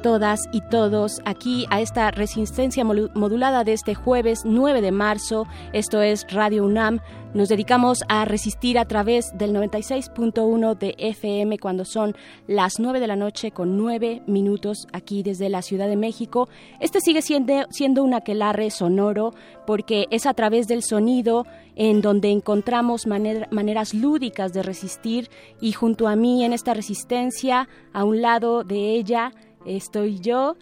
Todas y todos aquí a esta resistencia modulada de este jueves 9 de marzo. Esto es Radio UNAM. Nos dedicamos a resistir a través del 96.1 de FM cuando son las 9 de la noche con 9 minutos aquí desde la Ciudad de México. Este sigue siendo, siendo un aquelarre sonoro porque es a través del sonido en donde encontramos maneras lúdicas de resistir y junto a mí en esta resistencia, a un lado de ella, estoy yo,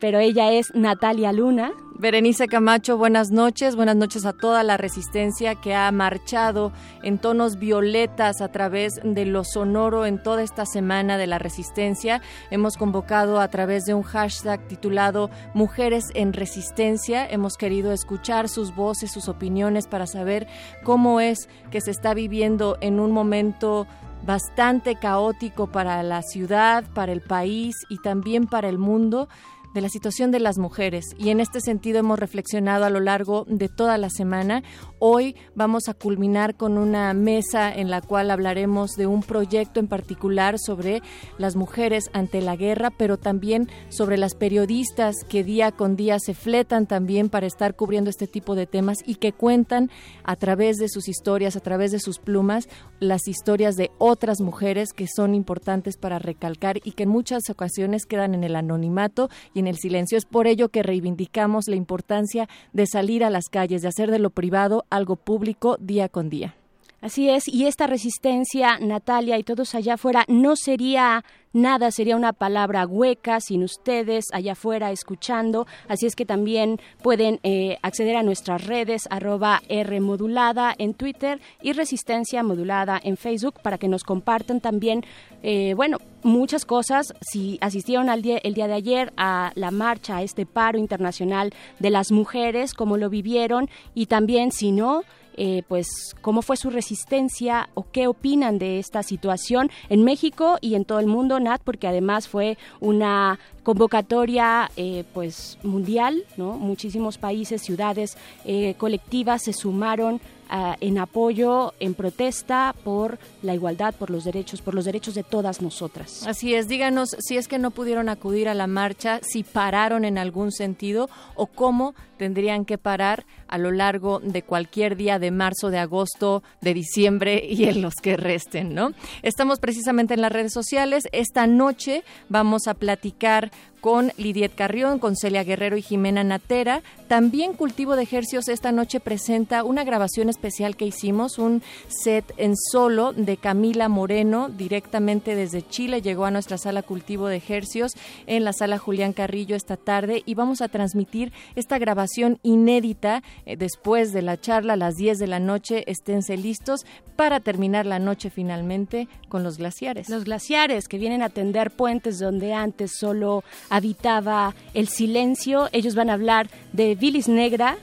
pero ella es Natalia Luna. Berenice Camacho, buenas noches, buenas noches a toda la resistencia que ha marchado en tonos violetas a través de lo sonoro en toda esta semana de la resistencia. Hemos convocado a través de un hashtag titulado Mujeres en Resistencia. Hemos querido escuchar sus voces, sus opiniones para saber cómo es que se está viviendo en un momento bastante caótico para la ciudad, para el país y también para el mundo de la situación de las mujeres y en este sentido hemos reflexionado a lo largo de toda la semana. Hoy vamos a culminar con una mesa en la cual hablaremos de un proyecto en particular sobre las mujeres ante la guerra, pero también sobre las periodistas que día con día se fletan también para estar cubriendo este tipo de temas y que cuentan a través de sus historias, a través de sus plumas, las historias de otras mujeres que son importantes para recalcar y que en muchas ocasiones quedan en el anonimato en el silencio. Es por ello que reivindicamos la importancia de salir a las calles, de hacer de lo privado algo público día con día. Así es, y esta resistencia, Natalia y todos allá afuera, no sería nada, sería una palabra hueca sin ustedes allá afuera escuchando. Así es que también pueden eh, acceder a nuestras redes, arroba R modulada en Twitter y Resistencia modulada en Facebook para que nos compartan también, eh, bueno, muchas cosas. Si asistieron al día, el día de ayer a la marcha, a este paro internacional de las mujeres, cómo lo vivieron y también si no, eh, pues cómo fue su resistencia o qué opinan de esta situación en México y en todo el mundo, Nat, porque además fue una convocatoria eh, pues mundial, ¿no? Muchísimos países, ciudades, eh, colectivas se sumaron en apoyo, en protesta por la igualdad, por los derechos, por los derechos de todas nosotras. Así es, díganos si es que no pudieron acudir a la marcha, si pararon en algún sentido o cómo tendrían que parar a lo largo de cualquier día de marzo, de agosto, de diciembre y en los que resten, ¿no? Estamos precisamente en las redes sociales. Esta noche vamos a platicar con Lidiet Carrión, con Celia Guerrero y Jimena Natera. También Cultivo de Ejercios esta noche presenta una grabación especial que hicimos, un set en solo de Camila Moreno, directamente desde Chile. Llegó a nuestra sala Cultivo de Ejercios en la sala Julián Carrillo esta tarde y vamos a transmitir esta grabación inédita eh, después de la charla a las 10 de la noche. Esténse listos para terminar la noche finalmente con los glaciares. Los glaciares que vienen a tender puentes donde antes solo habitaba el silencio. Ellos van a hablar de Bilis Negra,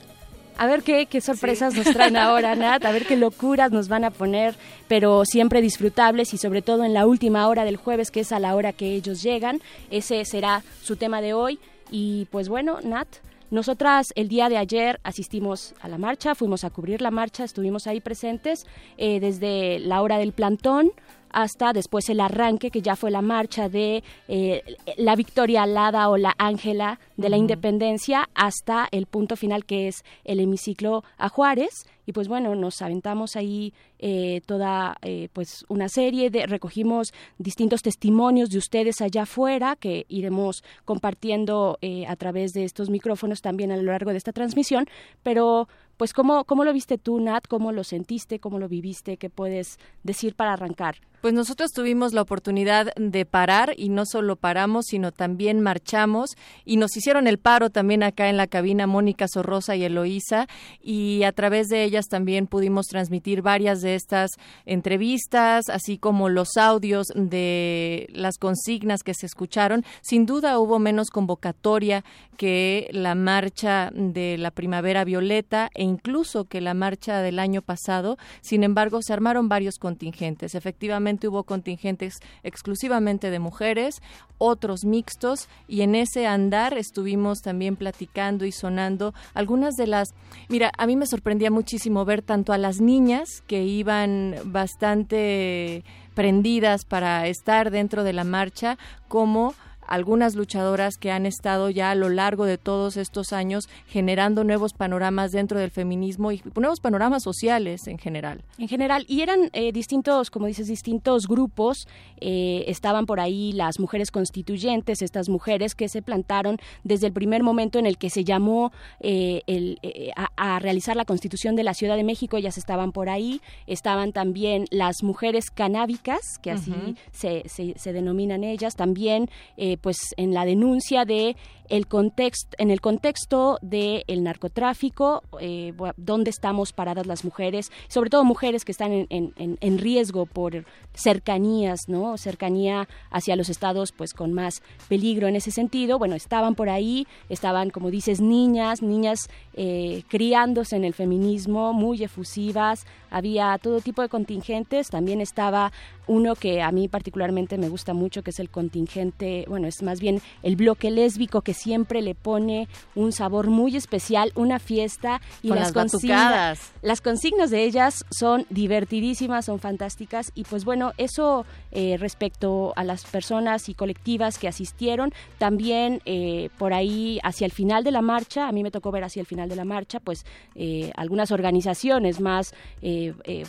a ver qué, qué sorpresas nos traen ahora, Nat, a ver qué locuras nos van a poner, pero siempre disfrutables y sobre todo en la última hora del jueves, que es a la hora que ellos llegan. Ese será su tema de hoy. Y pues bueno, Nat, nosotras el día de ayer asistimos a la marcha, fuimos a cubrir la marcha, estuvimos ahí presentes eh, desde la hora del plantón hasta después el arranque, que ya fue la marcha de eh, la Victoria Alada o la Ángela de la Independencia, hasta el punto final que es el hemiciclo a Juárez y pues bueno nos aventamos ahí eh, toda eh, pues una serie de recogimos distintos testimonios de ustedes allá afuera que iremos compartiendo eh, a través de estos micrófonos también a lo largo de esta transmisión. Pero pues cómo cómo lo viste tú Nat cómo lo sentiste cómo lo viviste qué puedes decir para arrancar pues nosotros tuvimos la oportunidad de parar y no solo paramos, sino también marchamos y nos hicieron el paro también acá en la cabina Mónica Sorrosa y Eloísa y a través de ellas también pudimos transmitir varias de estas entrevistas, así como los audios de las consignas que se escucharon. Sin duda hubo menos convocatoria que la marcha de la primavera violeta e incluso que la marcha del año pasado. Sin embargo, se armaron varios contingentes. Efectivamente, hubo contingentes exclusivamente de mujeres, otros mixtos y en ese andar estuvimos también platicando y sonando algunas de las... Mira, a mí me sorprendía muchísimo ver tanto a las niñas que iban bastante prendidas para estar dentro de la marcha como algunas luchadoras que han estado ya a lo largo de todos estos años generando nuevos panoramas dentro del feminismo y nuevos panoramas sociales en general. En general, y eran eh, distintos, como dices, distintos grupos. Eh, estaban por ahí las mujeres constituyentes, estas mujeres que se plantaron desde el primer momento en el que se llamó eh, el, a, realizar la constitución de la Ciudad de México, ellas estaban por ahí. Estaban también las mujeres canábicas, que así se, se, se, denominan ellas, también pues en la denuncia de el contexto, en el contexto del el narcotráfico, eh, dónde estamos paradas las mujeres, sobre todo mujeres que están en, en, en, riesgo por cercanías, ¿no? Cercanía hacia los estados, pues con más peligro en ese sentido. Bueno, estaban por ahí, estaban, como dices, niñas, niñas eh, criándose en el feminismo, muy efusivas, había todo tipo de contingentes, también estaba uno que a mí particularmente me gusta mucho, que es el contingente, bueno, es más bien el bloque lésbico que siempre le pone un sabor muy especial, una fiesta y las, consignas. Las consignas de ellas son divertidísimas, son fantásticas y pues bueno, eso eh, respecto a las personas y colectivas que asistieron, también eh, por ahí hacia el final de la marcha, a mí me tocó ver hacia el final de la marcha, pues eh, algunas organizaciones más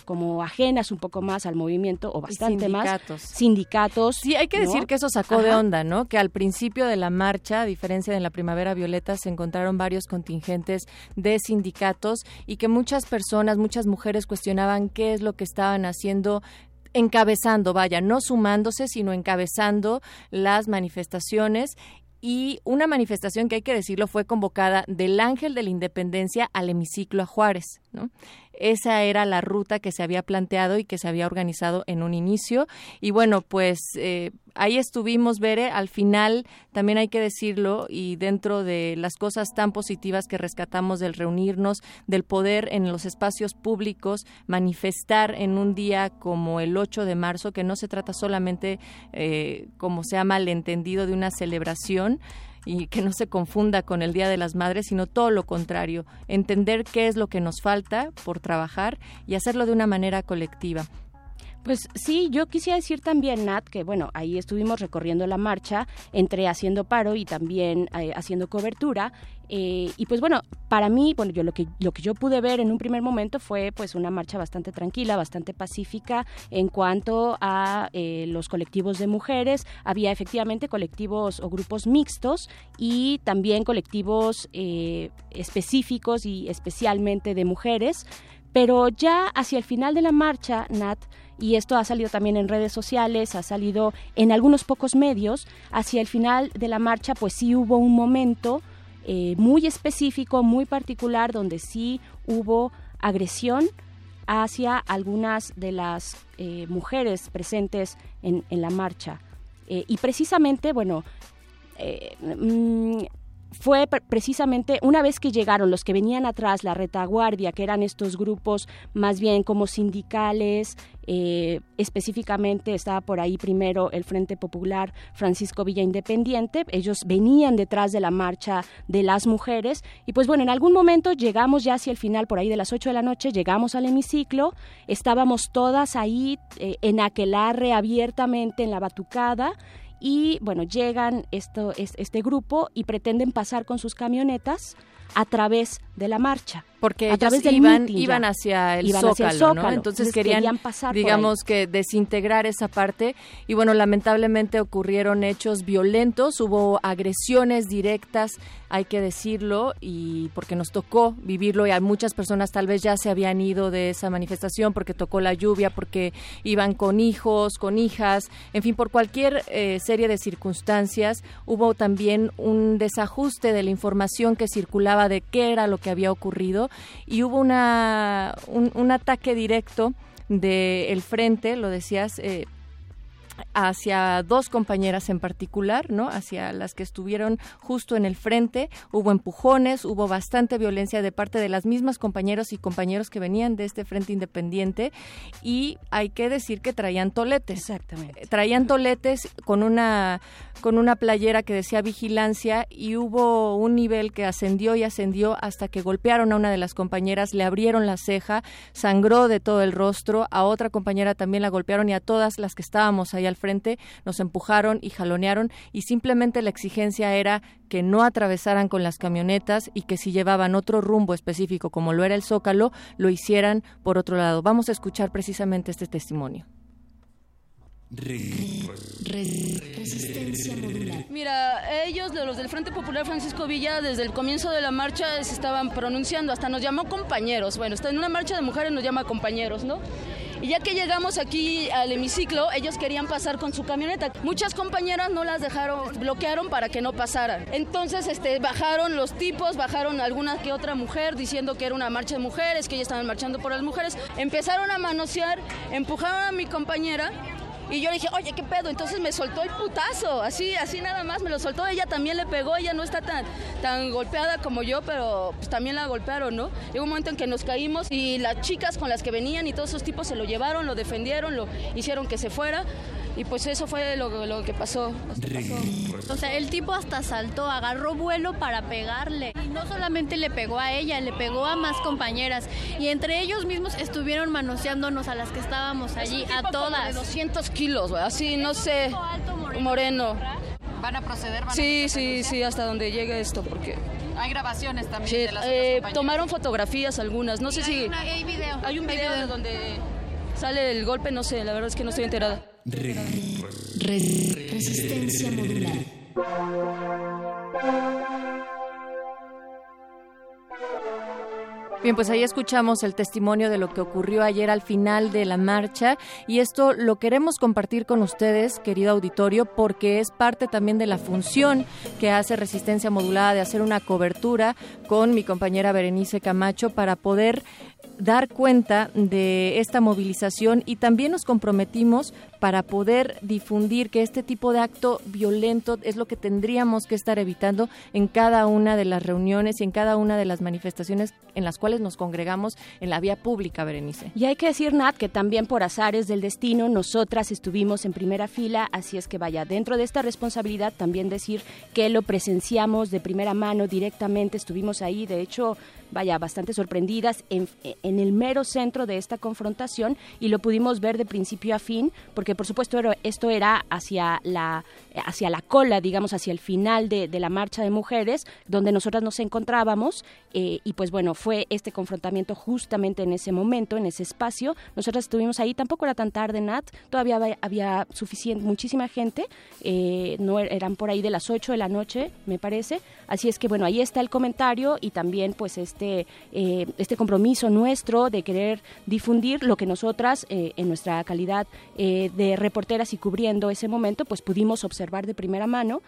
como ajenas un poco más al movimiento o bastante más sindicatos. Sí, hay que decir que eso sacó de onda, ¿no? Que al principio de la marcha, a diferencia de la Primavera Violeta, se encontraron varios contingentes de sindicatos y que muchas personas, muchas mujeres cuestionaban qué es lo que estaban haciendo encabezando, vaya, no sumándose, sino encabezando las manifestaciones y una manifestación que hay que decirlo fue convocada del Ángel de la Independencia al hemiciclo a Juárez, ¿no? Esa era la ruta que se había planteado y que se había organizado en un inicio. Y bueno, pues eh, ahí estuvimos, Bere. Al final, también hay que decirlo, y dentro de las cosas tan positivas que rescatamos del reunirnos, del poder en los espacios públicos, manifestar en un día como el 8 de marzo, que no se trata solamente, eh, como se ha malentendido, de una celebración, y que no se confunda con el Día de las Madres, sino todo lo contrario, entender qué es lo que nos falta por trabajar y hacerlo de una manera colectiva. Pues sí, yo quisiera decir también, Nat, que bueno, ahí estuvimos recorriendo la marcha, entre haciendo paro y también eh, haciendo cobertura. Eh, y pues bueno, para mí, bueno, yo lo que lo que yo pude ver en un primer momento fue pues una marcha bastante tranquila, bastante pacífica en cuanto a eh, los colectivos de mujeres. Había efectivamente colectivos o grupos mixtos y también colectivos específicos y especialmente de mujeres. Pero ya hacia el final de la marcha, Nat, y esto ha salido también en redes sociales, ha salido en algunos pocos medios, hacia el final de la marcha pues sí hubo un momento eh, muy específico, muy particular, donde sí hubo agresión hacia algunas de las eh, mujeres presentes en, la marcha. Eh, y precisamente, bueno, mm, fue precisamente una vez que llegaron los que venían atrás, la retaguardia, que eran estos grupos más bien como sindicales, eh, específicamente estaba por ahí primero el Frente Popular Francisco Villa Independiente. Ellos venían detrás de la marcha de las mujeres. Y pues bueno, en algún momento llegamos ya hacia el final, por ahí de las 8 de la noche, llegamos al hemiciclo. Estábamos todas ahí eh, en aquelarre abiertamente en la batucada y bueno, llegan esto, este grupo y pretenden pasar con sus camionetas a través de la marcha porque a del iban, iban hacia el, zócalo, ¿no? Entonces, querían, pasar digamos que desintegrar esa parte. Y bueno, lamentablemente ocurrieron hechos violentos, hubo agresiones directas, hay que decirlo, y porque nos tocó vivirlo y a muchas personas tal vez ya se habían ido de esa manifestación porque tocó la lluvia, porque iban con hijos, con hijas, en fin, por cualquier eh, serie de circunstancias, hubo también un desajuste de la información que circulaba de qué era lo que había ocurrido y hubo una, un, ataque directo del frente, lo decías, eh, hacia dos compañeras en particular, ¿no? Hacia las que estuvieron justo en el frente, hubo empujones, hubo bastante violencia de parte de las mismas compañeros y compañeros que venían de este frente independiente y hay que decir que traían toletes. Exactamente. Traían toletes con una con una playera que decía vigilancia y hubo un nivel que ascendió y ascendió hasta que golpearon a una de las compañeras, le abrieron la ceja, sangró de todo el rostro, a otra compañera también la golpearon y a todas las que estábamos ahí al frente, nos empujaron y jalonearon y simplemente la exigencia era que no atravesaran con las camionetas y que si llevaban otro rumbo específico como lo era el Zócalo, lo hicieran por otro lado. Vamos a escuchar precisamente este testimonio. resistencia modular. Mira, ellos, los del Frente Popular Francisco Villa, desde el comienzo de la marcha se estaban pronunciando, hasta nos llamó compañeros. Bueno, está en una marcha de mujeres nos llama compañeros, ¿no? Y ya que llegamos aquí al hemiciclo, ellos querían pasar con su camioneta. Muchas compañeras no las dejaron, bloquearon para que no pasaran. Entonces este, bajaron los tipos, bajaron alguna que otra mujer diciendo que era una marcha de mujeres, que ellos estaban marchando por las mujeres. Empezaron a manosear, empujaron a mi compañera y yo le dije, oye, ¿qué pedo? Entonces me soltó el putazo, así, así nada más, me lo soltó. Ella también le pegó, ella no está tan, tan golpeada como yo, pero pues, también la golpearon, ¿no? Llegó un momento en que nos caímos y las chicas con las que venían y todos esos tipos se lo llevaron, lo defendieron, lo hicieron que se fuera. Y pues eso fue lo, lo que pasó, O sea, el tipo hasta saltó, agarró vuelo para pegarle. Y no solamente le pegó a ella, le pegó a más compañeras. Y entre ellos mismos estuvieron manoseándonos a las que estábamos allí, a todas. de 200 kilos, así, no sé, moreno. ¿Van a proceder? sí, sí, sí, hasta donde llegue esto, porque... Hay grabaciones también de las eh, Tomaron fotografías algunas, no sé si... Hay, video. Hay un video, de donde sale el golpe, no sé, la verdad es que no estoy enterada. resistencia modular. Bien, pues ahí escuchamos el testimonio de lo que ocurrió ayer al final de la marcha. Y esto lo queremos compartir con ustedes, querido auditorio, porque es parte también de la función que hace Resistencia Modulada de hacer una cobertura con mi compañera Berenice Camacho para poder dar cuenta de esta movilización. Y también nos comprometimos para poder difundir que este tipo de acto violento es lo que tendríamos que estar evitando en cada una de las reuniones y en cada una de las manifestaciones en las cuales nos congregamos en la vía pública, Berenice. Y hay que decir, Nat, que también por azares del destino nosotras estuvimos en primera fila, así es que vaya, dentro de esta responsabilidad también decir que lo presenciamos de primera mano directamente, estuvimos ahí, de hecho, vaya, bastante sorprendidas en, en el mero centro de esta confrontación y lo pudimos ver de principio a fin, porque por supuesto esto era hacia la, hacia la cola, digamos, hacia el final de, la marcha de mujeres, donde nosotras nos encontrábamos, eh, y pues bueno, fue este confrontamiento justamente en ese momento, en ese espacio. Nosotras estuvimos ahí, tampoco era tan tarde, Nat, todavía había, suficiente, muchísima gente, eh, no er, eran por ahí de las 8 de la noche, me parece. Así es que bueno, ahí está el comentario y también pues este, eh, este compromiso nuestro de querer difundir lo que nosotras, eh, en nuestra calidad eh, de reporteras y cubriendo ese momento, pues pudimos observar de primera mano,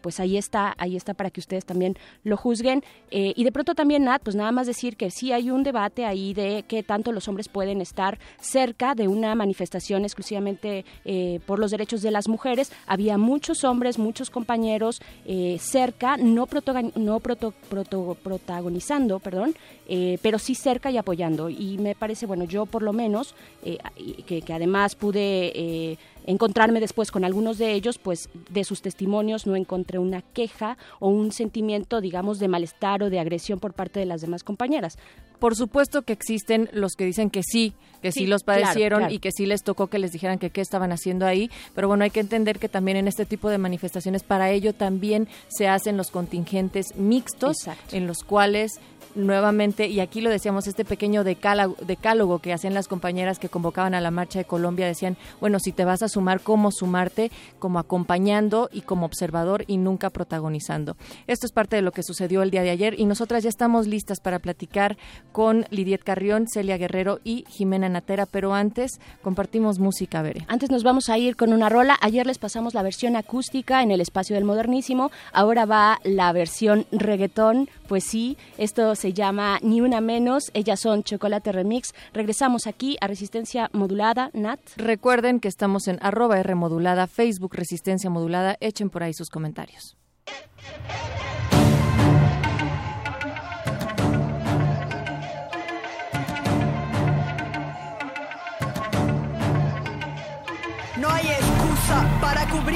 pues ahí está, ahí está para que ustedes también lo juzguen. y de pronto también, Nat, pues nada más decir que sí hay un debate ahí de qué tanto los hombres pueden estar cerca de una manifestación exclusivamente por los derechos de las mujeres. Había muchos hombres, muchos compañeros cerca, no, protagonizando, perdón, eh, pero sí cerca y apoyando. Y me parece, bueno, yo por lo menos, eh, que, además pude eh, encontrarme después con algunos de ellos, pues de sus testimonios no encontré una queja o un sentimiento, digamos, de malestar o de agresión por parte de las demás compañeras. Por supuesto que existen los que dicen que sí, que sí, los padecieron y que sí les tocó que les dijeran que qué estaban haciendo ahí, pero bueno, hay que entender que también en este tipo de manifestaciones para ello también se hacen los contingentes mixtos en los cuales nuevamente, y aquí lo decíamos, este pequeño decálogo, que hacían las compañeras que convocaban a la marcha de Colombia, decían, bueno, si te vas a sumar, ¿cómo sumarte? Como acompañando y como observador y nunca protagonizando. Esto es parte de lo que sucedió el día de ayer y nosotras ya estamos listas para platicar con Lidiet Carrión, Celia Guerrero y Jimena Natera, pero antes compartimos música, Bere. Antes nos vamos a ir con una rola. Ayer les pasamos la versión acústica en el espacio del modernísimo, ahora va la versión reggaetón, pues sí, esto se llama Ni Una Menos. Ellas son Chocolate Remix. Regresamos aquí a Resistencia Modulada, Nat. Recuerden que estamos en arroba R Modulada, Facebook Resistencia Modulada. Echen por ahí sus comentarios.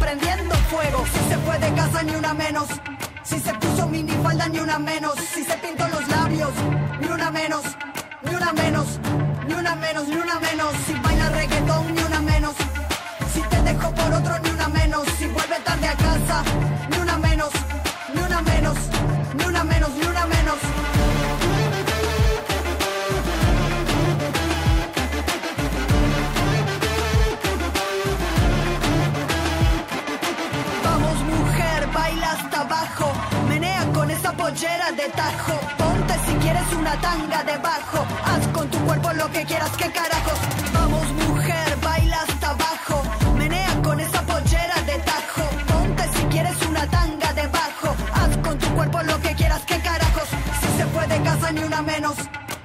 prendiendo fuego. Si se puede casa ni una menos. Si se puso falda ni una menos. Si se pintó los labios, ni una menos. Ni una menos. Ni una menos, ni una menos. Si baila reggaetón, ni una menos. Si te dejo por otro, ni una menos. Si vuelve tarde a casa, de tajo. Ponte si quieres una tanga debajo. Haz con tu cuerpo lo que quieras, que carajos. Vamos, mujer, baila hasta abajo. Menea con esa pollera de tajo. Ponte si quieres una tanga debajo. Haz con tu cuerpo lo que quieras, que carajos. Si se puede casa ni una menos.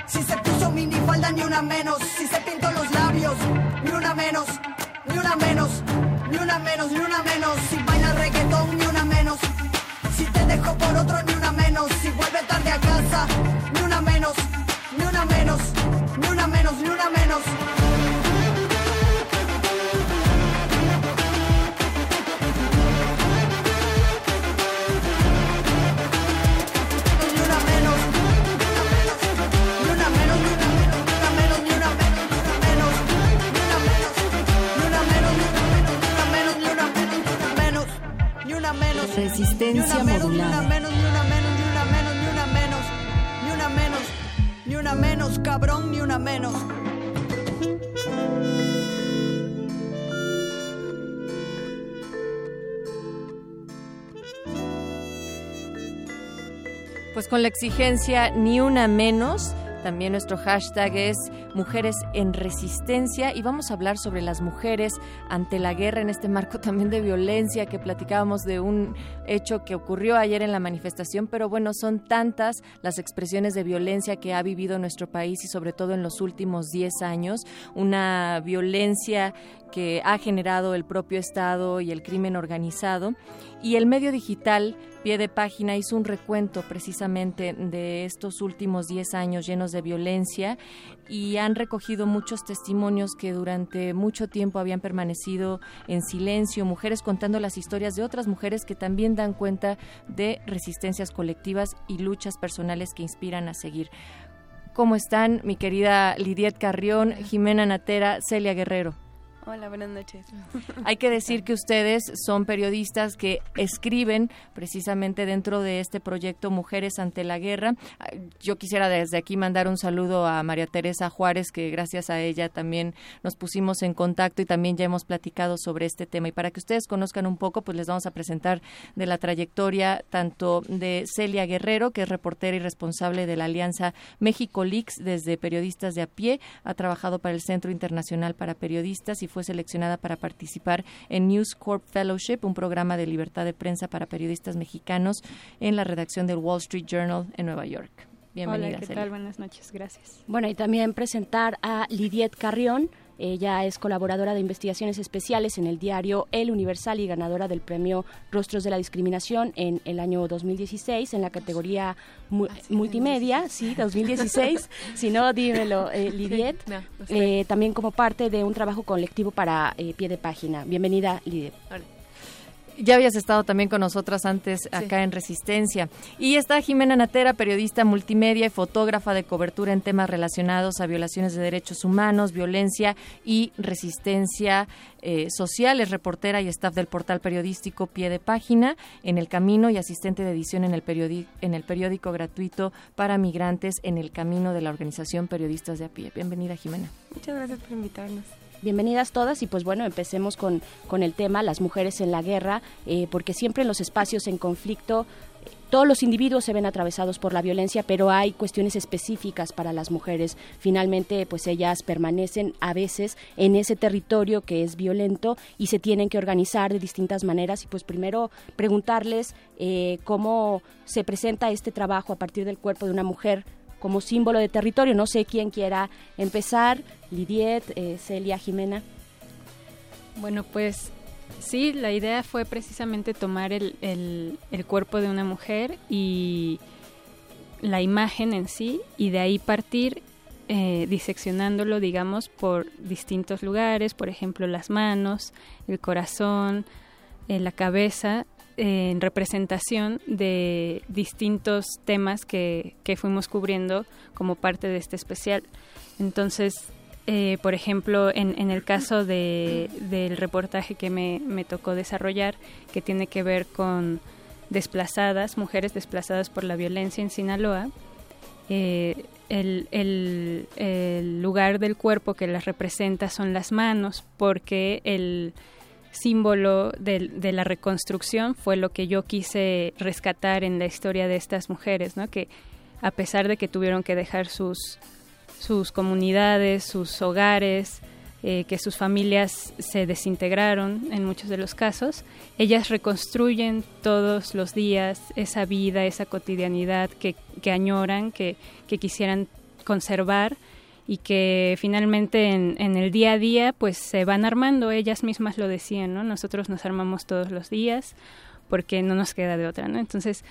Si se puso falda ni una menos. Si se pintó los labios, ni una menos. Ni una menos. Ni una menos, ni una menos. Si baila reggaetón, ni una menos. Si te dejo por otro, ni Resistencia modulada. Ni una menos, ni una menos, ni una menos, ni una menos, ni una menos, ni una menos, cabrón, ni una menos. Pues con la exigencia ni una menos también nuestro hashtag es Mujeres en Resistencia y vamos a hablar sobre las mujeres ante la guerra en este marco también de violencia que platicábamos de un hecho que ocurrió ayer en la manifestación, pero bueno, son tantas las expresiones de violencia que ha vivido nuestro país y sobre todo en los últimos 10 años, una violencia que ha generado el propio Estado y el crimen organizado. Y el medio digital, pie de página, hizo un recuento precisamente de estos últimos 10 años llenos de violencia y han recogido muchos testimonios que durante mucho tiempo habían permanecido en silencio, mujeres contando las historias de otras mujeres que también dan cuenta de resistencias colectivas y luchas personales que inspiran a seguir. ¿Cómo están mi querida Lidiet Carrión, Jimena Natera, Celia Guerrero? Hola, buenas noches. Hay que decir que ustedes son periodistas que escriben precisamente dentro de este proyecto Mujeres ante la Guerra. Yo quisiera desde aquí mandar un saludo a María Teresa Juárez, que gracias a ella también nos pusimos en contacto y también ya hemos platicado sobre este tema. Y para que ustedes conozcan un poco, pues les vamos a presentar de la trayectoria tanto de Celia Guerrero, que es reportera y responsable de la Alianza México Leaks desde Periodistas de a pie, ha trabajado para el Centro Internacional para Periodistas y fue seleccionada para participar en News Corp Fellowship, un programa de libertad de prensa para periodistas mexicanos en la redacción del Wall Street Journal en Nueva York. Bienvenida. Hola, ¿qué tal? Buenas noches, gracias. Bueno, y también presentar a Lidiet Carrión. Ella es colaboradora de investigaciones especiales en el diario El Universal y ganadora del premio Rostros de la Discriminación en el año 2016 en la categoría multimedia, sí, 2016. si no, dímelo, eh, Lidiet. eh, también como parte de un trabajo colectivo para eh, pie de página. Bienvenida, Lidiet. Ya habías estado también con nosotras antes acá en Resistencia. Y está Jimena Natera, periodista multimedia y fotógrafa de cobertura en temas relacionados a violaciones de derechos humanos, violencia y resistencia eh, social. Es reportera y staff del portal periodístico Pie de Página en El Camino y asistente de edición en el, en el periódico gratuito para migrantes en El Camino de la organización Periodistas de a Pie. Bienvenida, Jimena. Muchas gracias por invitarnos. Bienvenidas todas y pues bueno, empecemos con, con el tema las mujeres en la guerra, eh, porque siempre en los espacios en conflicto todos los individuos se ven atravesados por la violencia, pero hay cuestiones específicas para las mujeres. Finalmente, pues ellas permanecen a veces en ese territorio que es violento y se tienen que organizar de distintas maneras. Y pues primero preguntarles eh, cómo se presenta este trabajo a partir del cuerpo de una mujer como símbolo de territorio. No sé quién quiera empezar, Lidiet, eh, Celia, Jimena. Bueno, pues sí, la idea fue precisamente tomar el, el, cuerpo de una mujer y la imagen en sí y de ahí partir eh, diseccionándolo, digamos, por distintos lugares, por ejemplo, las manos, el corazón, eh, la cabeza en representación de distintos temas que, que, fuimos cubriendo como parte de este especial. Entonces, eh, por ejemplo, en, en el caso de, del reportaje que me, me, tocó desarrollar, que tiene que ver con desplazadas, mujeres desplazadas por la violencia en Sinaloa, eh, el, el, el lugar del cuerpo que las representa son las manos, porque el símbolo de, la reconstrucción fue lo que yo quise rescatar en la historia de estas mujeres, ¿no? que a pesar de que tuvieron que dejar sus, sus comunidades, sus hogares, eh, que sus familias se desintegraron en muchos de los casos, ellas reconstruyen todos los días esa vida, esa cotidianidad que, que añoran, que, que quisieran conservar y que finalmente en, el día a día pues se van armando, ellas mismas lo decían, ¿no? Nosotros nos armamos todos los días porque no nos queda de otra, ¿no? Entonces,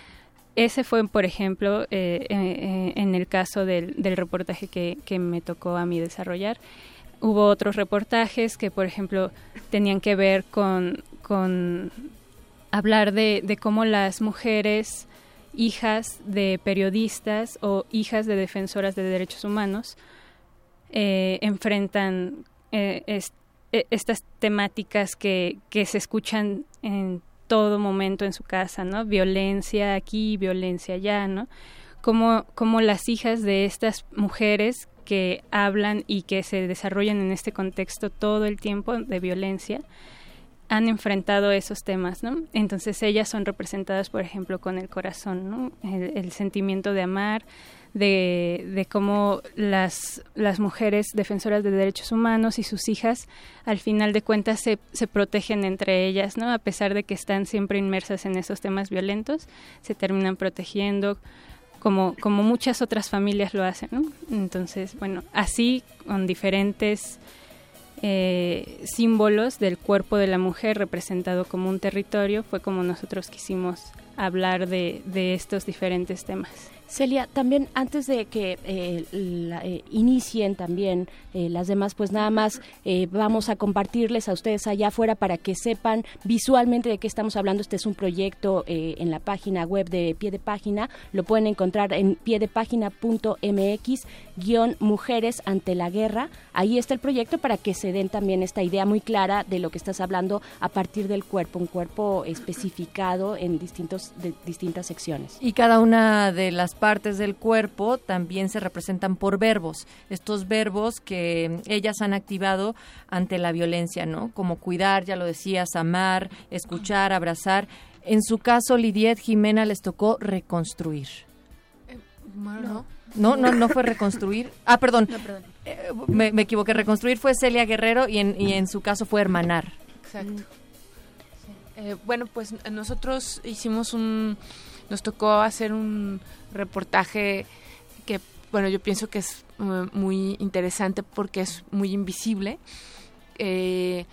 ese fue, por ejemplo, eh, eh, en el caso del, del reportaje que, que, me tocó a mí desarrollar. Hubo otros reportajes que, por ejemplo, tenían que ver con, con hablar de, de cómo las mujeres hijas de periodistas o hijas de defensoras de derechos humanos eh, enfrentan eh, est estas temáticas que, que se escuchan en todo momento en su casa, ¿no? Violencia aquí, violencia allá, ¿no? Como, como las hijas de estas mujeres que hablan y que se desarrollan en este contexto todo el tiempo de violencia, han enfrentado esos temas, ¿no? Entonces ellas son representadas, por ejemplo, con el corazón, ¿no? El sentimiento de amar, de, de cómo las, las mujeres defensoras de derechos humanos y sus hijas al final de cuentas se, se protegen entre ellas, ¿no? A pesar de que están siempre inmersas en esos temas violentos, se terminan protegiendo como, como muchas otras familias lo hacen, ¿no? Entonces, bueno, así con diferentes eh, símbolos del cuerpo de la mujer representado como un territorio fue como nosotros quisimos hablar de, de estos diferentes temas. Celia, también antes de que eh, eh, inicien también eh, las demás, pues nada más vamos a compartirles a ustedes allá afuera para que sepan visualmente de qué estamos hablando. Este es un proyecto en la página web de Pie de Página. Lo pueden encontrar en piedepágina.mx guion Mujeres ante la Guerra. Ahí está el proyecto para que se den también esta idea muy clara de lo que estás hablando a partir del cuerpo, un cuerpo especificado en distintos, de, distintas secciones. Y cada una de las partes del cuerpo también se representan por verbos, estos verbos que ellas han activado ante la violencia, ¿no? Como cuidar, ya lo decías, amar, escuchar, abrazar. En su caso, Lidiet Jimena les tocó reconstruir. Eh, no. No, no, fue reconstruir. Ah, perdón. Eh, me, equivoqué. Reconstruir fue Celia Guerrero y en, y en su caso fue hermanar. Exacto. Eh, bueno, pues nosotros hicimos un, nos tocó hacer un reportaje que, bueno, yo pienso que es eh, muy interesante porque es muy invisible, eh,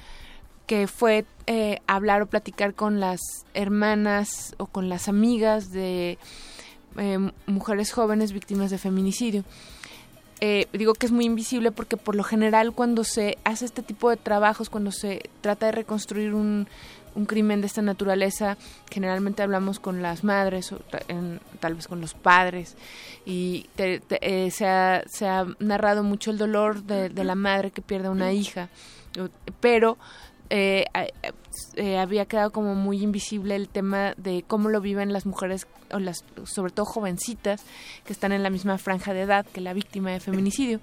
que fue eh, hablar o platicar con las hermanas o con las amigas de mujeres jóvenes víctimas de feminicidio. digo que es muy invisible porque por lo general cuando se hace este tipo de trabajos, cuando se trata de reconstruir un, un crimen de esta naturaleza, generalmente hablamos con las madres o tal vez con los padres y eh, se, ha, se, ha, narrado mucho el dolor de, la madre que pierde una hija, pero eh, eh, había quedado como muy invisible el tema de cómo lo viven las mujeres, o las, sobre todo jovencitas, que están en la misma franja de edad que la víctima de feminicidio.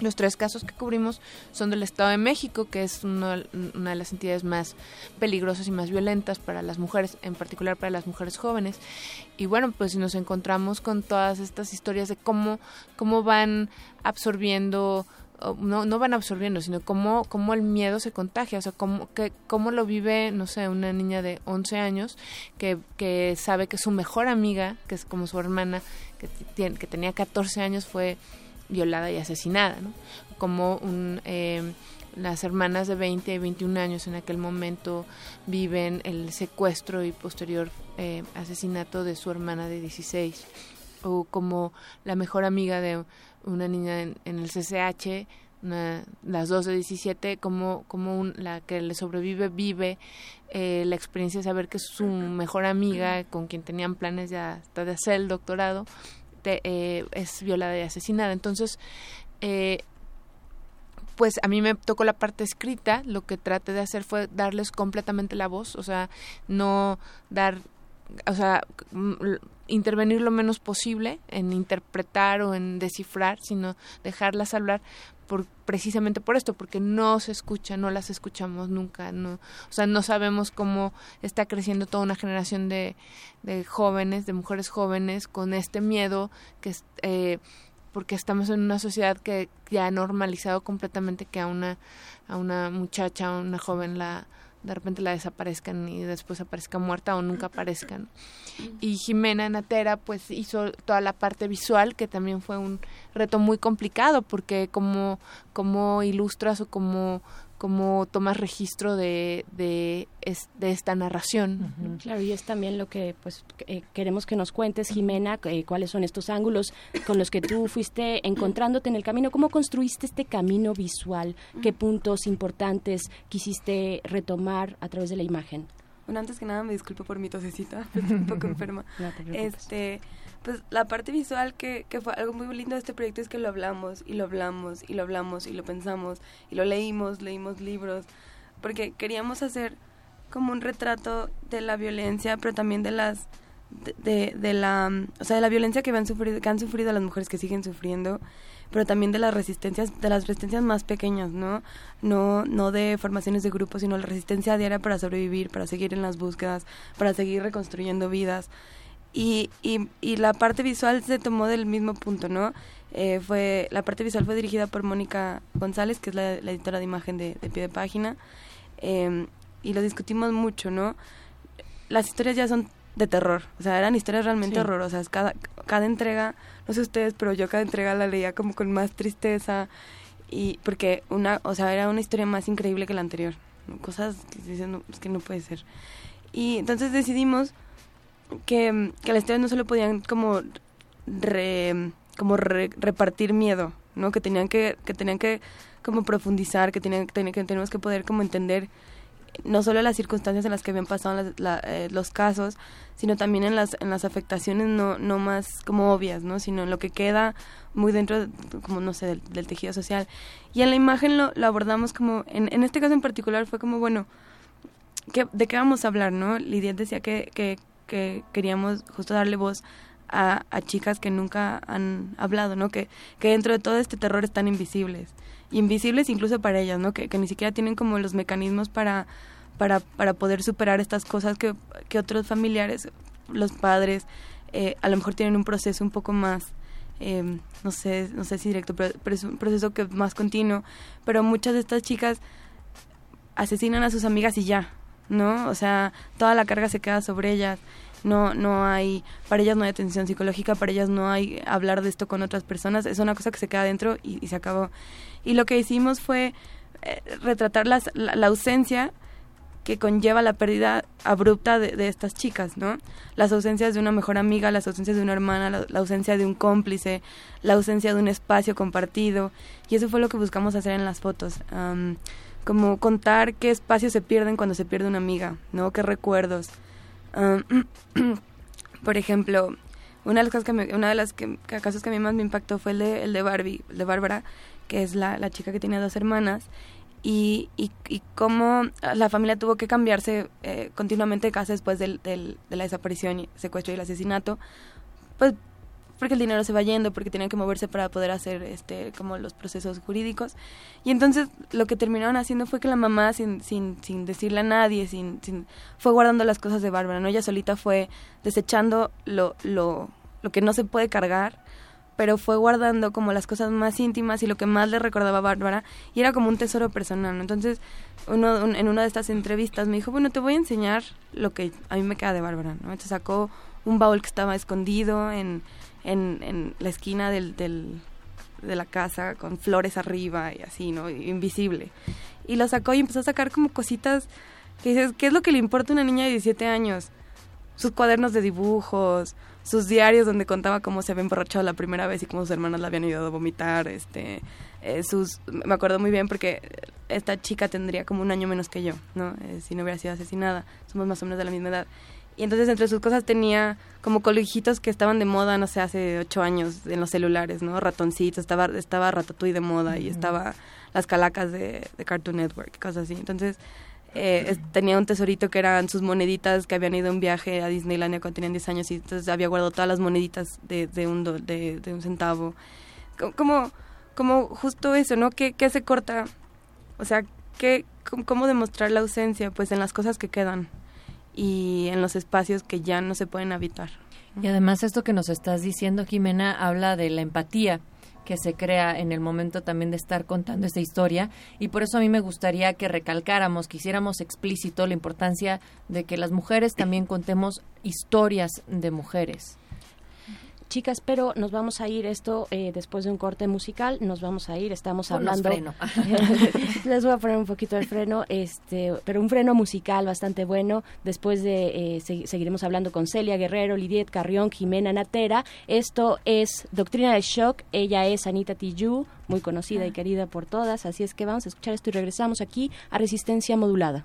Los tres casos que cubrimos son del Estado de México, que es una de las entidades más peligrosas y más violentas para las mujeres, en particular para las mujeres jóvenes. Y bueno, pues nos encontramos con todas estas historias de cómo, cómo van absorbiendo no, no van absorbiendo, sino cómo, cómo el miedo se contagia, o sea, cómo, que, cómo lo vive, no sé, una niña de 11 años que, que sabe que su mejor amiga, que es como su hermana, que, que tenía 14 años, fue violada y asesinada, ¿no? Como un, eh, las hermanas de 20 y 21 años en aquel momento viven el secuestro y posterior eh, asesinato de su hermana de 16, o como la mejor amiga de una niña en, el CCH, las dos de 17, como, como la que le sobrevive vive eh, la experiencia de saber que su mejor amiga, con quien tenían planes ya hasta de hacer el doctorado, eh, es violada y asesinada. Entonces, eh, pues a mí me tocó la parte escrita, lo que traté de hacer fue darles completamente la voz, o sea, no dar, o sea, intervenir lo menos posible en interpretar o en descifrar, sino dejarlas hablar por, precisamente por esto, porque no se escucha, no las escuchamos nunca, no, o sea, no sabemos cómo está creciendo toda una generación de, de jóvenes, de mujeres jóvenes con este miedo que eh, porque estamos en una sociedad que ya ha normalizado completamente que a una a una muchacha, a una joven la de repente la desaparezcan y después aparezca muerta o nunca aparezcan. Y Jimena Natera pues hizo toda la parte visual que también fue un reto muy complicado porque como, como ilustras o como cómo tomas registro de, de, de esta narración. Claro, y es también lo que pues eh, queremos que nos cuentes, Jimena, eh, cuáles son estos ángulos con los que tú fuiste encontrándote en el camino, cómo construiste este camino visual, qué puntos importantes quisiste retomar a través de la imagen. Bueno, antes que nada me disculpo por mi tosecita, estoy un poco enferma. este, pues la parte visual que, que fue algo muy lindo de este proyecto es que lo hablamos y lo hablamos y lo hablamos y lo pensamos y lo leímos, leímos libros, porque queríamos hacer como un retrato de la violencia, pero también de las de, de, la o sea de la violencia que han sufrido que han sufrido las mujeres que siguen sufriendo pero también de las resistencias de las resistencias más pequeñas no no no de formaciones de grupos sino la resistencia diaria para sobrevivir para seguir en las búsquedas para seguir reconstruyendo vidas y, y, y, la parte visual se tomó del mismo punto, ¿no? Eh, fue, la parte visual fue dirigida por Mónica González, que es la, editora de imagen de, pie de página, em, y lo discutimos mucho, ¿no? Las historias ya son de terror, o sea, eran historias realmente horrorosas. Cada, cada entrega, no sé ustedes, pero yo cada entrega la leía como con más tristeza, y porque una, o sea, era una historia más increíble que la anterior, cosas que dicen, es que no puede ser. Y entonces decidimos que, que las historias no solo podían como como repartir miedo, ¿no? Que tenían que, que tenían que como profundizar, que tenían, que tenemos que poder como entender no solo las circunstancias en las que habían pasado eh, los casos, sino también en las, en las afectaciones no, no más como obvias, ¿no? Sino en lo que queda muy dentro, como no sé, del, tejido social. Y en la imagen lo, lo abordamos como, en, en, este caso en particular fue como, bueno, ¿qué, ¿de qué vamos a hablar, no? Lidia decía que, que, que queríamos justo darle voz a, chicas que nunca han hablado, ¿no? Que, que dentro de todo este terror están invisibles invisibles incluso para ellas, ¿no? Que, que ni siquiera tienen como los mecanismos para, para, para poder superar estas cosas que, que otros familiares, los padres, eh, a lo mejor tienen un proceso un poco más, eh, no sé, no sé si directo, pero, pero, es un proceso que más continuo, pero muchas de estas chicas asesinan a sus amigas y ya, ¿no? O sea, toda la carga se queda sobre ellas. No no hay para ellas no hay atención psicológica para ellas no hay hablar de esto con otras personas. Es una cosa que se queda dentro y, se acabó. Y lo que hicimos fue eh, retratar la, ausencia que conlleva la pérdida abrupta de, estas chicas, ¿no? Las ausencias de una mejor amiga, las ausencias de una hermana, la, ausencia de un cómplice, la ausencia de un espacio compartido, y eso fue lo que buscamos hacer en las fotos, como contar qué espacios se pierden cuando se pierde una amiga, ¿no? Qué recuerdos, por ejemplo, una de las cosas que una de las que, casos que a mí más me impactó fue el de, el de Barbie, el de Bárbara, que es la, la chica que tiene dos hermanas, y, y, y cómo la familia tuvo que cambiarse eh, continuamente de casa después del, del, de la desaparición, secuestro y el asesinato, pues porque el dinero se va yendo, porque tienen que moverse para poder hacer este como los procesos jurídicos. Y entonces lo que terminaron haciendo fue que la mamá, sin, sin, sin decirle a nadie, sin, sin, fue guardando las cosas de Bárbara, ¿no? Ella solita fue desechando lo, lo, lo que no se puede cargar, pero fue guardando como las cosas más íntimas y lo que más le recordaba a Bárbara, y era como un tesoro personal, Entonces, uno, en una de estas entrevistas me dijo, bueno, te voy a enseñar lo que a mí me queda de Bárbara, ¿no? Entonces sacó un baúl que estaba escondido en en, la esquina del, del, de la casa con flores arriba y así, ¿no? Invisible. Y lo sacó y empezó a sacar como cositas que dices, ¿qué es lo que le importa a una niña de 17 años? Sus cuadernos de dibujos, sus diarios donde contaba cómo se había emborrachado la primera vez y cómo sus hermanas la habían ido a vomitar, este, eh, sus, me acuerdo muy bien porque esta chica tendría como un año menos que yo, ¿no? Eh, si no hubiera sido asesinada, somos más o menos de la misma edad. Y entonces entre sus cosas tenía como colejitos que estaban de moda, no sé, hace ocho años en los celulares, ¿no? Ratoncitos, estaba, estaba Ratatouille de moda y estaba las calacas de, Cartoon Network, cosas así. Entonces eh, tenía un tesorito que eran sus moneditas que habían ido a un viaje a Disneylandia cuando tenían 10 años y entonces había guardado todas las moneditas de, de, un, de, de un centavo. Como, como justo eso, ¿no? ¿Qué, qué se corta? O sea, ¿qué, ¿cómo demostrar la ausencia? Pues en las cosas que quedan y en los espacios que ya no se pueden habitar. Y además esto que nos estás diciendo, Jimena, habla de la empatía que se crea en el momento también de estar contando esta historia y por eso a mí me gustaría que recalcáramos, que hiciéramos explícito la importancia de que las mujeres también contemos historias de mujeres. Chicas, pero nos vamos a ir esto eh, después de un corte musical, nos vamos a ir, estamos hablando. Freno. Les voy a poner un poquito de freno, este, pero un freno musical bastante bueno. Después de eh, seguiremos hablando con Celia Guerrero, Lidiet Carrión, Jimena Natera. Esto es Doctrina de Shock. Ella es Anita Tijoux, muy conocida y querida por todas. Así es que vamos a escuchar esto y regresamos aquí a Resistencia Modulada.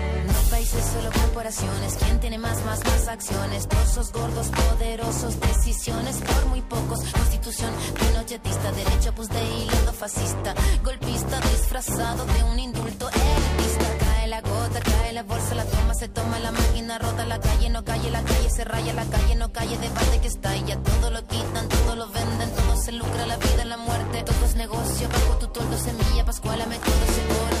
países, solo corporaciones. ¿Quién tiene más, más, más acciones? Trozos gordos, poderosos, decisiones por muy pocos. Constitución pinochetista, derecho, pues de hilando fascista. Golpista disfrazado de un indulto elitista. Cae la gota, cae la bolsa, la toma, se toma la máquina, rota la calle, no calle, la calle se raya, la calle no calle, debate que estalla. Todo lo quitan, todo lo venden, todo se lucra, la vida, la muerte. Todo es negocio, bajo tu toldo, semilla, pascuala, me todo se.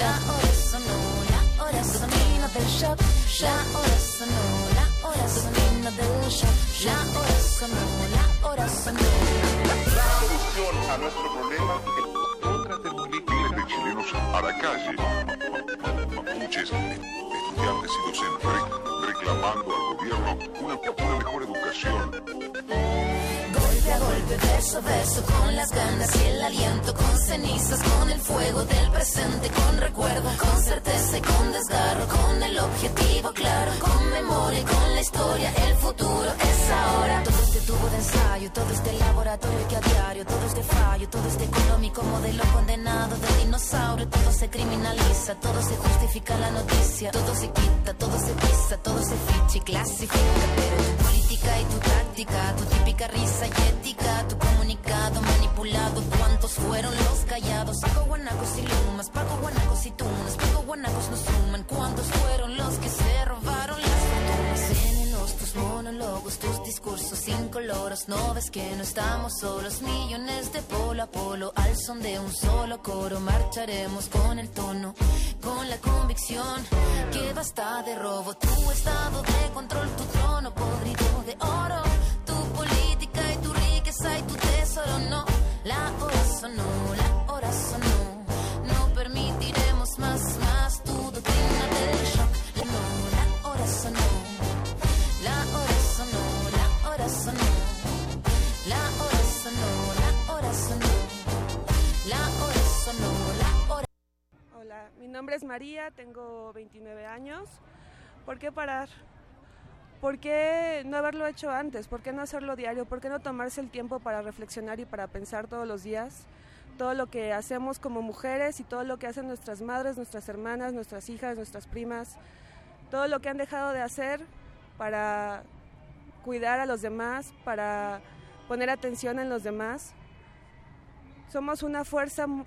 La hora sonó, la hora sonina del shock. La hora sonó, la hora sonina del shock. La hora sonó, la hora sonó. La solución a nuestro problema es otra políticas de chilenos a la calle. Mapuches, estudiantes y docentes re- reclamando al gobierno una, una mejor educación. Golpe a golpe, verso a verso, con las ganas y el aliento, con cenizas, con el fuego del presente, con recuerdo, con certeza y con desgarro, con el objetivo claro, con memoria y con la historia, el futuro es ahora. Todo este tubo de ensayo, todo este laboratorio que a diario, todo este fallo, todo este económico modelo condenado de dinosaurio, todo se criminaliza, todo se justifica la noticia, todo se quita, todo se pisa, todo se ficha y clasifica, pero tu política y tu táctica, tu típica risa y ética, tu comunicado manipulado, ¿cuántos fueron los callados? Paco guanacos y lumas, paco guanacos y tunas, paco guanacos nos suman, ¿cuántos fueron los que se robaron las fortunas? Venenos tus monólogos, tus discursos sin coloros, no ves que no estamos solos, millones de polo a polo, al son de un solo coro, marcharemos con el tono, con la convicción que basta de robo, tu estado de control, tu de oro, tu política y tu riqueza y tu tesoro, no, la hora sonó, la hora sonó, no permitiremos más, más tu doctrina del shock, no, la hora sonó, la hora sonó, la hora sonó, la hora sonó, la hora sonó, la hora sonó, la hora Hola, mi nombre es María, tengo 29 años. ¿Por qué parar? ¿Por qué no haberlo hecho antes? ¿Por qué no hacerlo diario? ¿Por qué no tomarse el tiempo para reflexionar y para pensar todos los días? Todo lo que hacemos como mujeres y todo lo que hacen nuestras madres, nuestras hermanas, nuestras hijas, nuestras primas, todo lo que han dejado de hacer para cuidar a los demás, para poner atención en los demás. Somos una fuerza mu-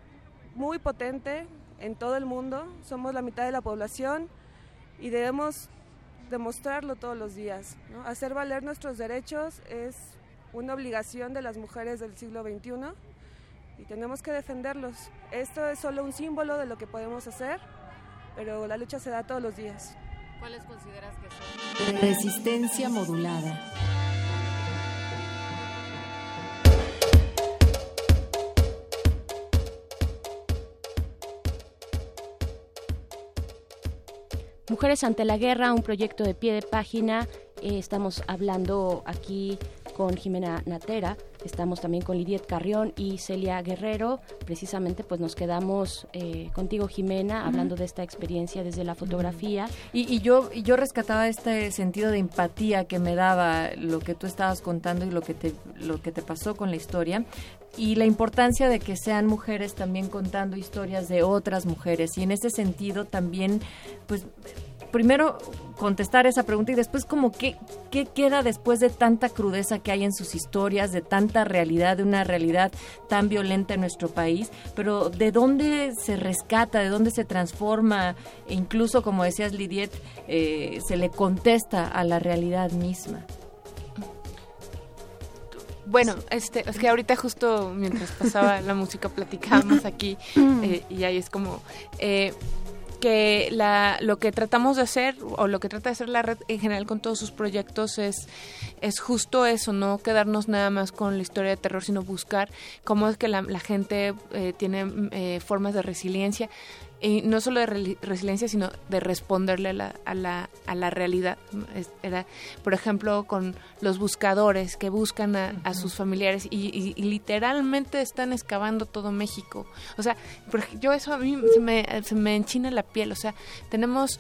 muy potente en todo el mundo, somos la mitad de la población y debemos demostrarlo todos los días. ¿no? Hacer valer nuestros derechos es una obligación de las mujeres del siglo XXI y tenemos que defenderlos. Esto es solo un símbolo de lo que podemos hacer, pero la lucha se da todos los días. ¿Cuáles consideras que son? Resistencia modulada. Mujeres ante la guerra, un proyecto de pie de página. Eh, estamos hablando aquí con Jimena Natera, estamos también con Lidiet Carrión y Celia Guerrero. Precisamente, pues nos quedamos eh, contigo, Jimena, hablando de esta experiencia desde la fotografía. Y, y yo, y yo rescataba este sentido de empatía que me daba lo que tú estabas contando y lo que te, lo que te pasó con la historia y la importancia de que sean mujeres también contando historias de otras mujeres. Y en ese sentido también pues primero contestar esa pregunta y después como qué, qué queda después de tanta crudeza que hay en sus historias, de tanta realidad, de una realidad tan violenta en nuestro país, pero de dónde se rescata, de dónde se transforma, e incluso como decías Lidiet, eh, se le contesta a la realidad misma. Bueno, este, es que ahorita justo mientras pasaba la música platicábamos aquí eh, y ahí es como eh, que la, lo que tratamos de hacer o lo que trata de hacer la red en general con todos sus proyectos es, es justo eso, no quedarnos nada más con la historia de terror, sino buscar cómo es que la, la gente eh, tiene eh, formas de resiliencia y no solo de re- resiliencia, sino de responderle a la, a la, a la realidad. Era, por ejemplo, con los buscadores que buscan a, a sus familiares y, y- y literalmente están excavando todo México. O sea, yo eso a mí se me, se me enchina la piel. O sea, tenemos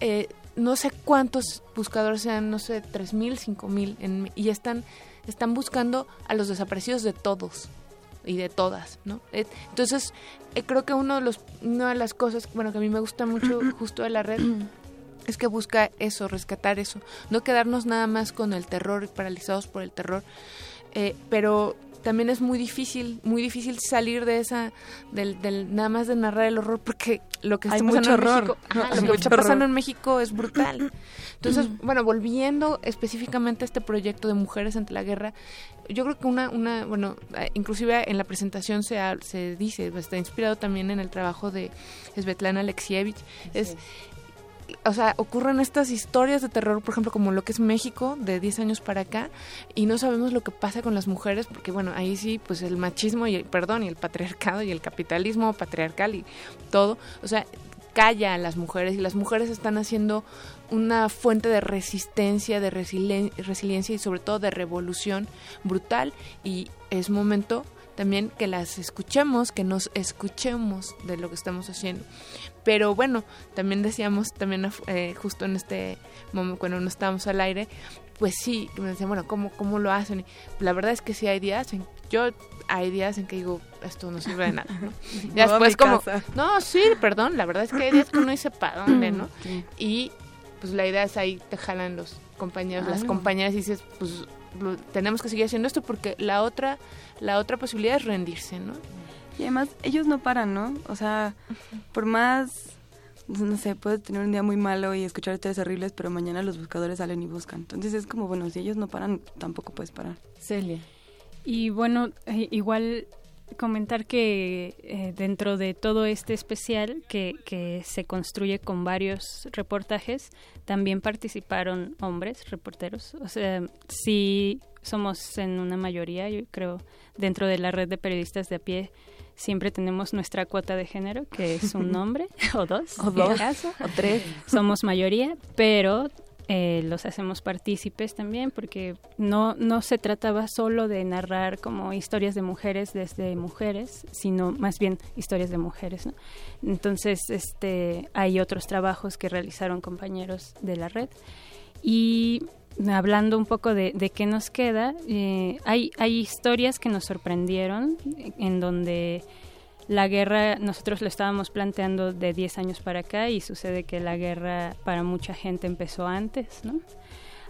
eh, no sé cuántos buscadores sean, no sé, tres mil, cinco mil, en- y están, están buscando a los desaparecidos de todos. Y de todas, ¿no? Entonces, eh, creo que uno de los, una de las cosas, bueno, que a mí me gusta mucho justo de la red es que busca eso, rescatar eso, no quedarnos nada más con el terror, paralizados por el terror, eh, pero también es muy difícil, muy difícil salir de esa, del, del nada más de narrar el horror, porque lo que está pasando en México, lo que está pasando en México es brutal. Entonces, bueno, volviendo específicamente a este proyecto de mujeres ante la guerra, yo creo que una, una bueno, eh, inclusive en la presentación se, se dice, está inspirado también en el trabajo de Svetlana Alexievich, es o sea, ocurren estas historias de terror, por ejemplo, como lo que es México de 10 años para acá, y no sabemos lo que pasa con las mujeres, porque bueno, ahí sí, pues el machismo y el, perdón, y el patriarcado y el capitalismo patriarcal y todo, o sea, calla a las mujeres y las mujeres están haciendo una fuente de resistencia, de resiliencia y sobre todo de revolución brutal y es momento también que las escuchemos, que nos escuchemos de lo que estamos haciendo. Pero bueno, también decíamos, también eh, justo en este momento, cuando no estábamos al aire, pues sí, me decían, bueno, ¿cómo, ¿cómo lo hacen? la verdad es que sí hay días en yo hay días en que digo, esto no sirve de nada, ¿no? Y después como, no, sí, perdón, la verdad es que hay días que uno dice, ¿para dónde, no? Y pues la idea es ahí te jalan los compañeros, las compañeras y dices, pues tenemos que seguir haciendo esto porque la otra la otra posibilidad es rendirse, ¿no? Y además ellos no paran, ¿no? O sea, por más no sé, puedes tener un día muy malo y escuchar historias horribles, pero mañana los buscadores salen y buscan. Entonces es como, bueno, si ellos no paran, tampoco puedes parar. Celia. Y bueno, eh, igual comentar que eh, dentro de todo este especial que, que se construye con varios reportajes, también participaron hombres reporteros. O sea, sí somos en una mayoría, yo creo, dentro de la red de periodistas de a pie siempre tenemos nuestra cuota de género, que es un hombre o dos, o dos, o tres. Somos mayoría, pero eh, los hacemos partícipes también, porque no, no se trataba solo de narrar como historias de mujeres desde mujeres, sino más bien historias de mujeres. Entonces, este, hay otros trabajos que realizaron compañeros de la red. Y hablando un poco de, qué nos queda, eh, hay, hay historias que nos sorprendieron en donde la guerra, nosotros lo estábamos planteando de 10 años para acá y sucede que la guerra para mucha gente empezó antes, ¿no?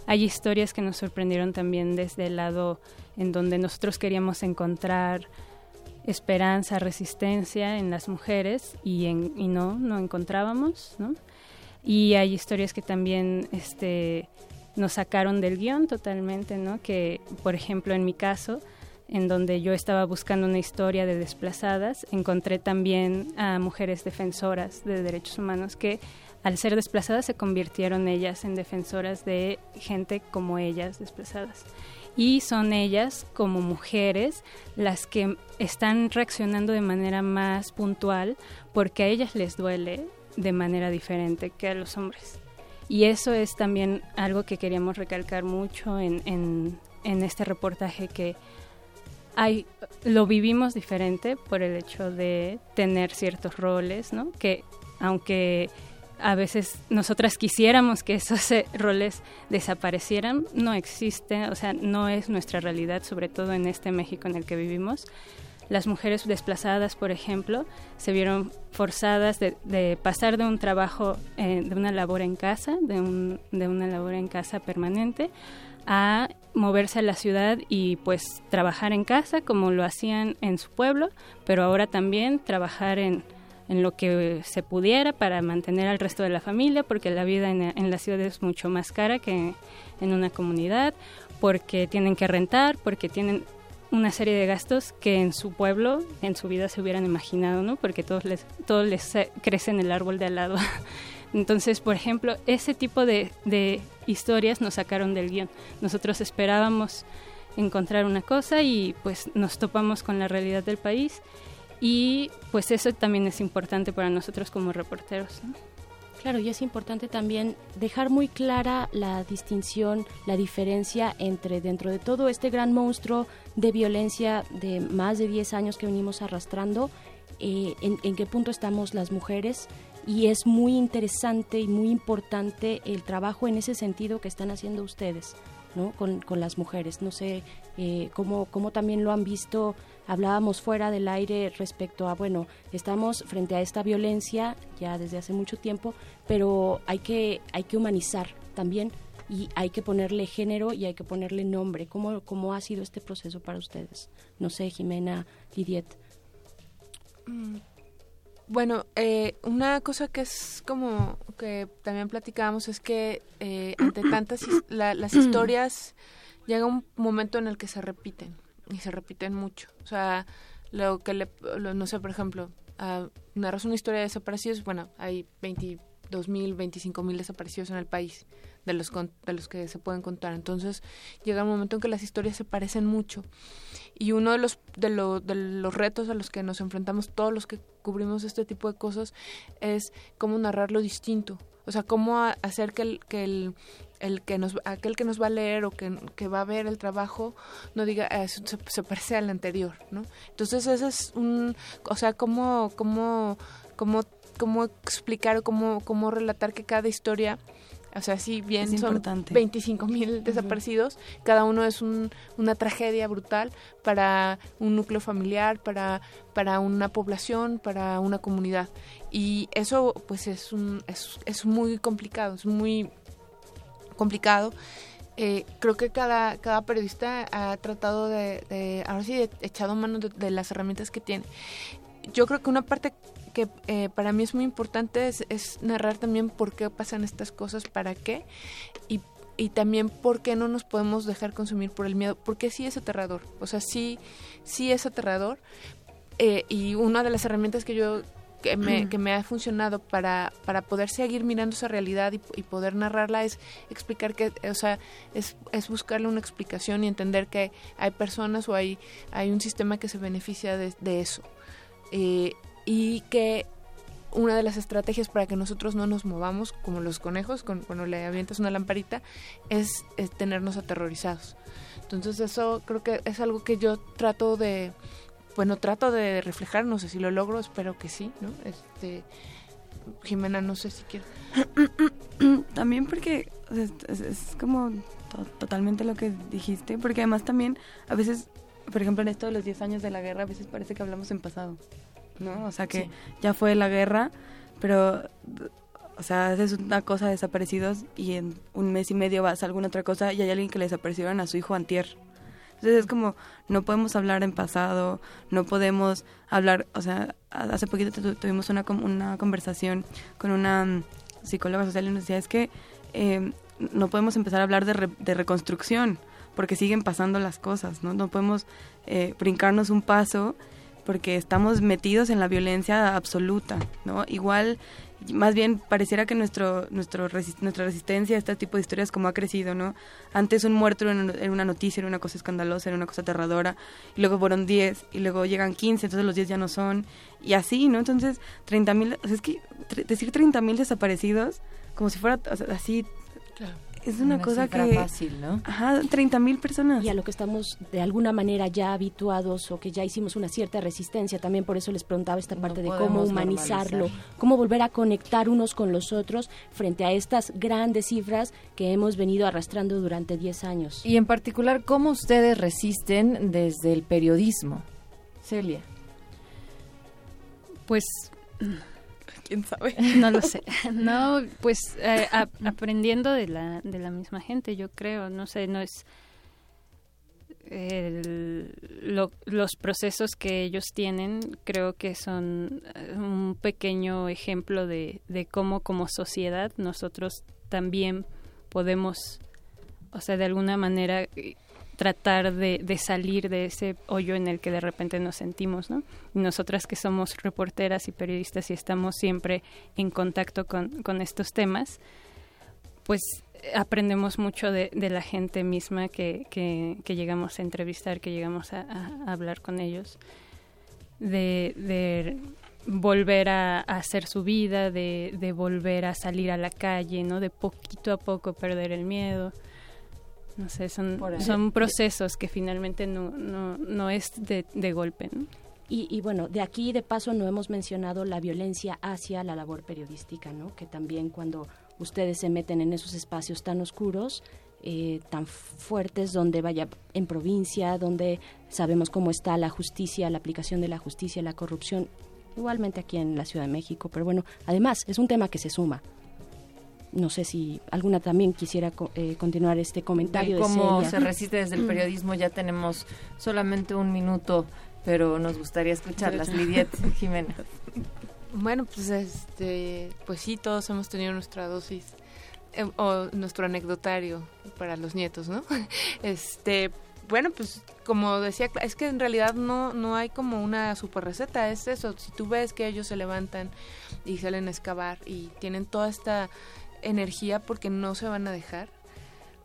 Hay historias que nos sorprendieron también desde el lado en donde nosotros queríamos encontrar esperanza, resistencia en las mujeres y, en, y no, no encontrábamos, ¿no? Y hay historias que también este, nos sacaron del guion totalmente, ¿no? Que, por ejemplo, en mi caso, en donde yo estaba buscando una historia de desplazadas, encontré también a mujeres defensoras de derechos humanos que al ser desplazadas se convirtieron ellas en defensoras de gente como ellas desplazadas. Y son ellas como mujeres las que están reaccionando de manera más puntual porque a ellas les duele de manera diferente que a los hombres. Y eso es también algo que queríamos recalcar mucho en, en, este reportaje que hay, lo vivimos diferente por el hecho de tener ciertos roles, ¿no? Que aunque a veces nosotras quisiéramos que esos eh, roles desaparecieran, no existen, o sea, no es nuestra realidad, sobre todo en este México en el que vivimos. Las mujeres desplazadas, por ejemplo, se vieron forzadas de, pasar de un trabajo, eh, de una labor en casa, de, un, de una labor en casa permanente, a moverse a la ciudad y pues trabajar en casa como lo hacían en su pueblo, pero ahora también trabajar en, en lo que se pudiera para mantener al resto de la familia, porque la vida en, en, la ciudad es mucho más cara que en una comunidad, porque tienen que rentar, porque tienen una serie de gastos que en su pueblo, en su vida se hubieran imaginado, ¿no? Porque todos les, todos les crece en el árbol de al lado. Entonces, por ejemplo, ese tipo de, historias nos sacaron del guion. Nosotros esperábamos encontrar una cosa y pues nos topamos con la realidad del país y pues eso también es importante para nosotros como reporteros. Claro, y es importante también dejar muy clara la distinción, la diferencia entre dentro de todo este gran monstruo de violencia de más de 10 años que venimos arrastrando, eh, en, qué punto estamos las mujeres. Y es muy interesante y muy importante el trabajo en ese sentido que están haciendo ustedes ¿no? con, con las mujeres. No sé eh, cómo, cómo también lo han visto. Hablábamos fuera del aire respecto a, bueno, estamos frente a esta violencia ya desde hace mucho tiempo, pero hay que, hay que humanizar también y hay que ponerle género y hay que ponerle nombre. ¿Cómo, cómo ha sido este proceso para ustedes? No sé, Jimena, Lidiet. Mm, bueno, eh, una cosa que es como que también platicábamos es que eh, ante tantas las historias llega un momento en el que se repiten y se repiten mucho. O sea, lo que le, no sé, por ejemplo, uh, narras una historia de desaparecidos, bueno, hay 22 mil, 25 mil desaparecidos en el país de los, de los que se pueden contar. Entonces llega un momento en que las historias se parecen mucho. Y uno de los, de, lo, de los retos a los que nos enfrentamos todos los que cubrimos este tipo de cosas es cómo narrarlo distinto. O sea, cómo hacer que el, que el, el que nos aquel que nos va a leer o que, que va a ver el trabajo no diga ah, se, se, parece al anterior no entonces ese es un o sea cómo cómo cómo cómo explicar o cómo cómo relatar que cada historia o sea, si bien son 25 mil desaparecidos, cada uno es un, una tragedia brutal para un núcleo familiar, para, para una población, para una comunidad. Y eso pues es, un, es, es muy complicado, es muy complicado. Eh, creo que cada, cada periodista ha tratado de, ahora sí, de, echado mano de, las herramientas que tiene. Yo creo que una parte que eh, para mí es muy importante es, narrar también por qué pasan estas cosas, para qué, y, y, también por qué no nos podemos dejar consumir por el miedo, porque sí es aterrador, o sea, sí, sí es aterrador, eh, y una de las herramientas que yo que me, que me ha funcionado para, para poder seguir mirando esa realidad y, poder narrarla es explicar que, o sea, es, es, buscarle una explicación y entender que hay personas o hay, hay un sistema que se beneficia de, de eso. Eh, y que una de las estrategias para que nosotros no nos movamos como los conejos cuando le avientas una lamparita es, tenernos aterrorizados. Entonces eso creo que es algo que yo trato de, bueno, trato de reflejar, no sé si lo logro, espero que sí, ¿no? Este, Jimena, no sé si quiere. También porque es, es como totalmente lo que dijiste, porque además también a veces, por ejemplo, en esto de los 10 años de la guerra, a veces parece que hablamos en pasado. ¿No? O sea que ya fue la guerra, pero, o sea, es una cosa de desaparecidos y en un mes y medio vas a alguna otra cosa y hay alguien que le desaparecieron a su hijo antier. Entonces es como, no podemos hablar en pasado, no podemos hablar, o sea, hace poquito tuvimos una, una conversación con una mm, psicóloga social y nos decía, es que eh, no podemos empezar a hablar de, de reconstrucción porque siguen pasando las cosas, ¿no? No podemos eh, brincarnos un paso porque estamos metidos en la violencia absoluta, ¿no? Igual, más bien pareciera que nuestro, nuestro nuestra resistencia a este tipo de historias como ha crecido, ¿no? Antes un muerto era una noticia, era una cosa escandalosa, era una cosa aterradora, y luego fueron 10, y luego llegan 15, entonces los 10 ya no son, y así, ¿no? Entonces, 30 mil, o sea, es que decir 30 mil desaparecidos, como si fuera así es una, cosa que fácil, ¿no? Ajá, 30 mil personas. Y a lo que estamos de alguna manera ya habituados o que ya hicimos una cierta resistencia, también por eso les preguntaba esta parte de cómo humanizarlo, cómo volver a conectar unos con los otros frente a estas grandes cifras que hemos venido arrastrando durante 10 años. Y en particular, ¿cómo ustedes resisten desde el periodismo? Celia. Pues quién sabe. No lo sé. No, pues eh, aprendiendo de la, de la misma gente, yo creo. No sé, no es. los procesos que ellos tienen creo que son eh, un pequeño ejemplo de, de cómo como sociedad nosotros también podemos, o sea, de alguna manera tratar de, de, salir de ese hoyo en el que de repente nos sentimos, ¿no? nosotras que somos reporteras y periodistas y estamos siempre en contacto con, con estos temas, pues aprendemos mucho de, de la gente misma que, que, llegamos a entrevistar, que llegamos a, hablar con ellos, de, de volver a, a, hacer su vida, de, de volver a salir a la calle, ¿no? De poquito a poco perder el miedo no sé, son, son procesos que finalmente no, no, no es de, de golpe. ¿no? Y, y, bueno, de aquí de paso no hemos mencionado la violencia hacia la labor periodística, ¿no? Que también cuando ustedes se meten en esos espacios tan oscuros, eh, tan fuertes, donde vaya en provincia, donde sabemos cómo está la justicia, la aplicación de la justicia, la corrupción, igualmente aquí en la Ciudad de México. Pero bueno, además es un tema que se suma. No sé si alguna también quisiera eh, continuar este comentario. cómo se resiste desde el mm. periodismo, ya tenemos solamente un minuto, pero nos gustaría escucharlas. Lidiet Jiménez. Bueno, pues este, pues sí, todos hemos tenido nuestra dosis eh, o nuestro anecdotario para los nietos, ¿no? Este, bueno, pues como decía, es que en realidad no, no hay como una super receta, es eso, si tú ves que ellos se levantan y salen a excavar y tienen toda esta energía porque no se van a dejar,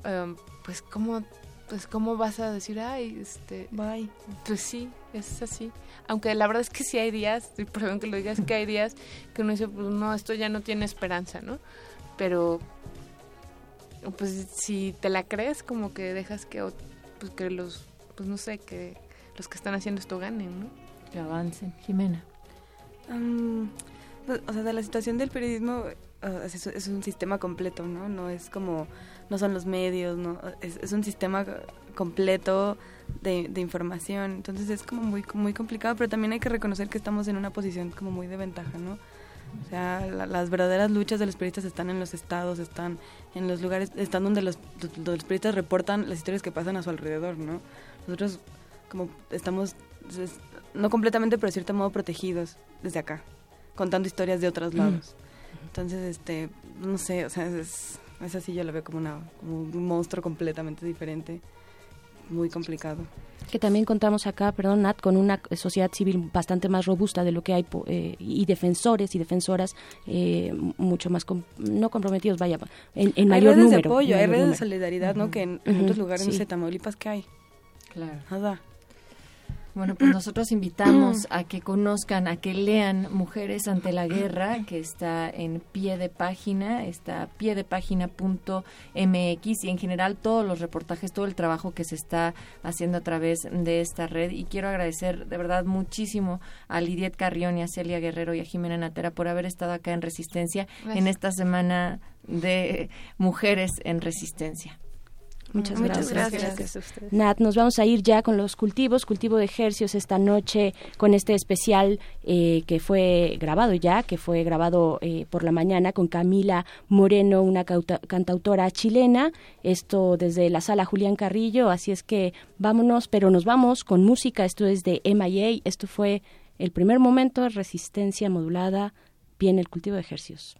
em, pues cómo, pues cómo vas a decir, ay, este, bye, pues sí, es así. Aunque la verdad es que sí hay días, perdón que lo digas, que hay días que uno dice, pues no, esto ya no tiene esperanza, ¿no? Pero, pues si te la crees, como que dejas que pues que los, pues no sé, que los que están haciendo esto ganen, ¿no? Que avancen. Jimena. Pues, o sea, de la situación del periodismo es, un sistema completo, ¿no? No es como, no son los medios, ¿no? Es, un sistema completo de, de, información. Entonces es como muy, muy complicado, pero también hay que reconocer que estamos en una posición como muy de ventaja, ¿no? O sea, las verdaderas luchas de los periodistas están en los estados, están en los lugares, están donde los, los periodistas reportan las historias que pasan a su alrededor, ¿no? Nosotros como estamos, no completamente, pero de cierto modo protegidos desde acá, contando historias de otros lados. Entonces, este, no sé, o sea, es, es así, yo lo veo como, una, como un monstruo completamente diferente, muy complicado que también contamos acá, perdón, Nat, con una sociedad civil bastante más robusta de lo que hay eh, y defensores y defensoras eh, mucho más, no comprometidos, vaya, en, en mayor redes número. De apoyo, hay redes de solidaridad, ¿no? Que en, otros lugares, no sé, Tamaulipas, ¿qué hay? Claro. Nada. Bueno, pues nosotros invitamos a que conozcan, a que lean Mujeres ante la Guerra, que está en pie de página, está pie de página.mx y en general todos los reportajes, todo el trabajo que se está haciendo a través de esta red. Y quiero agradecer de verdad muchísimo a Lidiet Carrión y a Celia Guerrero y a Jimena Natera por haber estado acá en Resistencia en esta semana de Mujeres en Resistencia. Muchas, gracias. Nat, nos vamos a ir ya con los cultivos, cultivo de ejercios esta noche con este especial eh, que fue grabado ya, que fue grabado eh, por la mañana con Camila Moreno, una cantautora chilena, esto desde la sala Julián Carrillo, así es que vámonos, pero nos vamos con música, esto es de MIA, esto fue el primer momento de resistencia modulada, bien el cultivo de ejercios.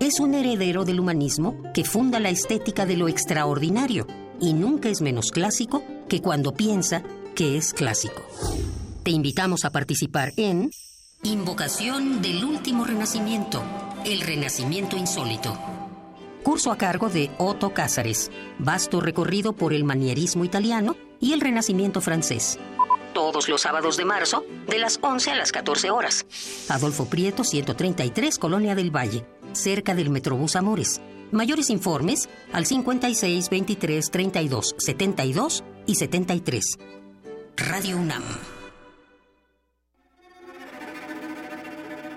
es un heredero del humanismo que funda la estética de lo extraordinario y nunca es menos clásico que cuando piensa que es clásico. Te invitamos a participar en Invocación del Último Renacimiento, el Renacimiento Insólito. Curso a cargo de Otto Cázares, vasto recorrido por el manierismo italiano y el Renacimiento francés. Todos los sábados de marzo, de las 11 a las 14 horas. Adolfo Prieto, 133, Colonia del Valle, cerca del Metrobús Amores. Mayores informes al 56 23 32 72 y 73. Radio UNAM.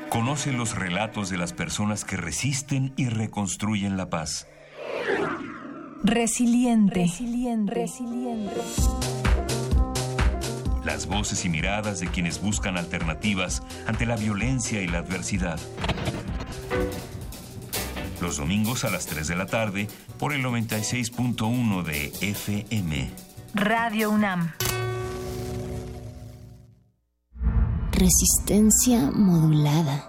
Conoce los relatos de las personas que resisten y reconstruyen la paz. Resiliente. Resiliente. Las voces y miradas de quienes buscan alternativas ante la violencia y la adversidad. Los domingos a las 3 de la tarde por el 96.1 de FM. Radio UNAM. Resistencia modulada.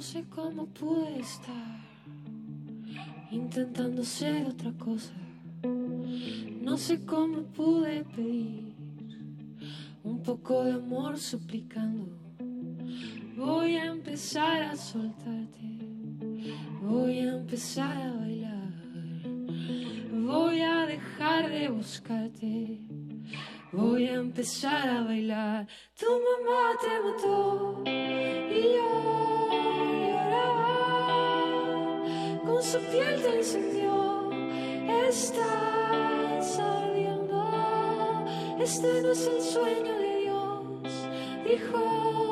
No sé cómo pude estar intentando ser otra cosa. No sé cómo pude pedir un poco de amor suplicando. Voy a empezar a soltarte. Voy a empezar a bailar. Voy a dejar de buscarte. Voy a empezar a bailar. Tu mamá te mató y yo su piel te incendió. Estás ardiendo. Este no es el sueño de Dios. Dijo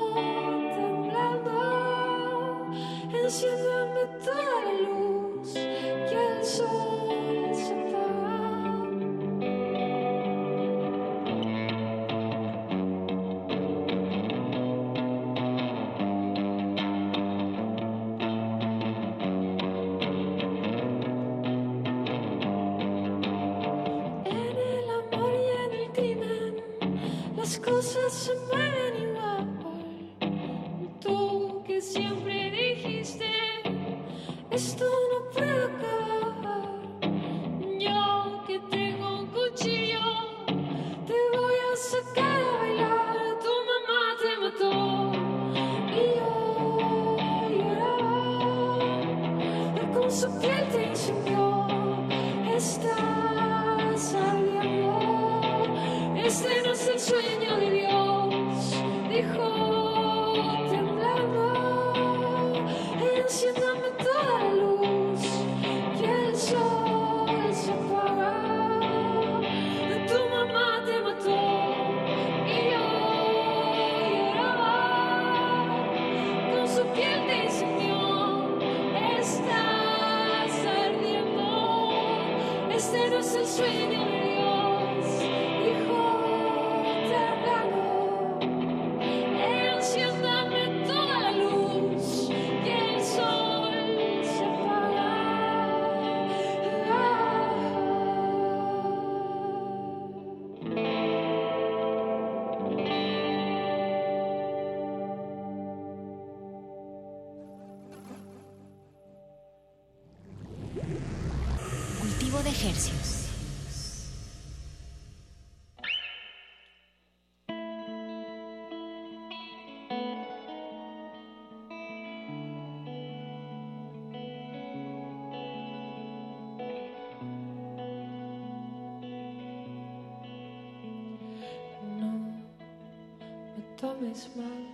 me smile.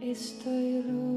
Estoy roto.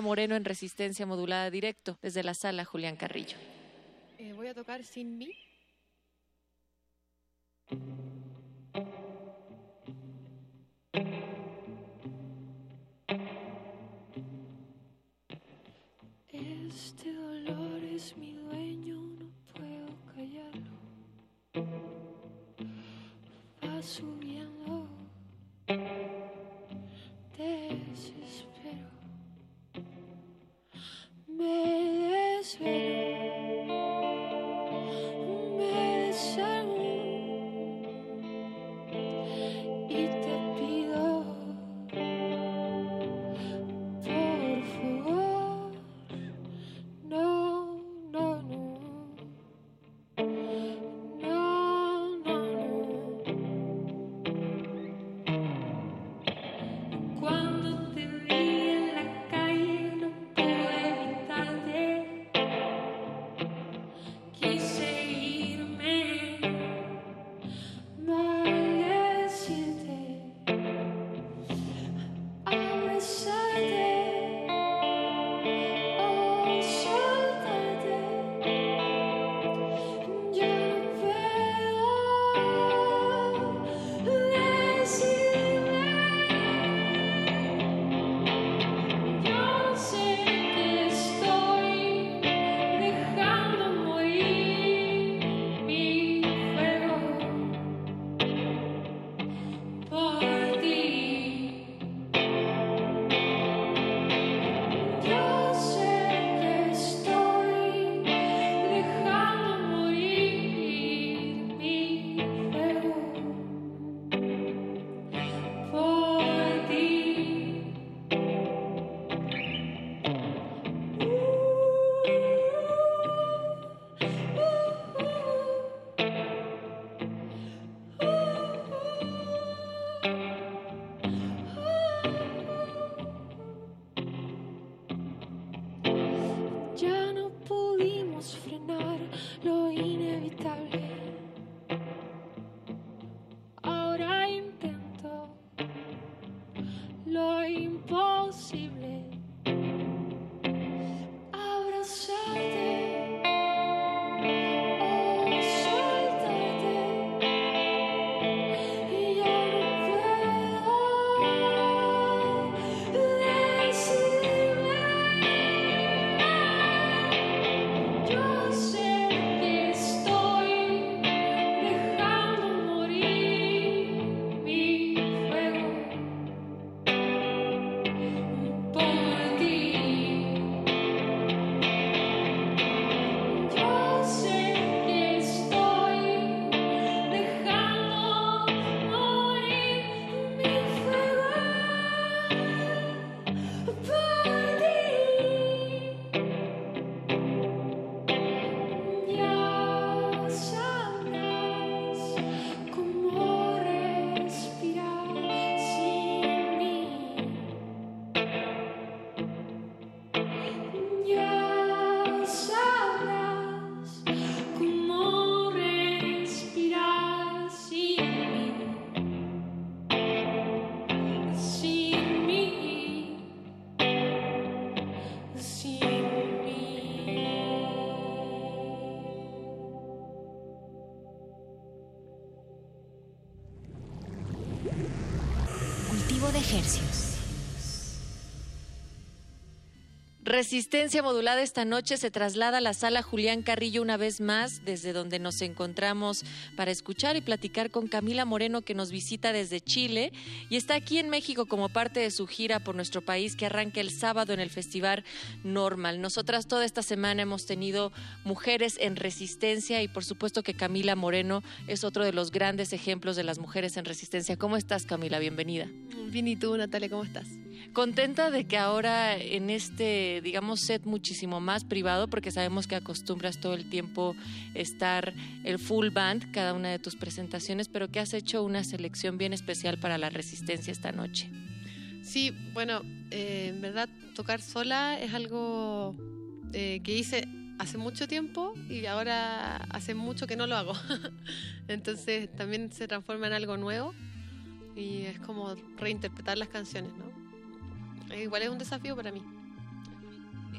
Moreno en Resistencia Modulada Directo desde la sala Julián Carrillo. Eh, voy a tocar Sin mí Resistencia modulada esta noche se traslada a la sala Julián Carrillo una vez más, desde donde nos encontramos para escuchar y platicar con Camila Moreno que nos visita desde Chile y está aquí en México como parte de su gira por nuestro país que arranca el sábado en el Festival Normal. Nosotras toda esta semana hemos tenido mujeres en resistencia y por supuesto que Camila Moreno es otro de los grandes ejemplos de las mujeres en resistencia. ¿Cómo estás Camila? Bienvenida. Bien, ¿y tú Natalia? ¿Cómo estás? Contenta de que ahora en este, digamos, set muchísimo más privado, porque sabemos que acostumbras todo el tiempo estar el full band, cada una de tus presentaciones, pero que has hecho una selección bien especial para la resistencia esta noche. Sí, bueno, eh, en verdad tocar sola es algo eh, que hice hace mucho tiempo y ahora hace mucho que no lo hago. Entonces también se transforma en algo nuevo y es como reinterpretar las canciones, ¿no? Igual es un desafío para mí.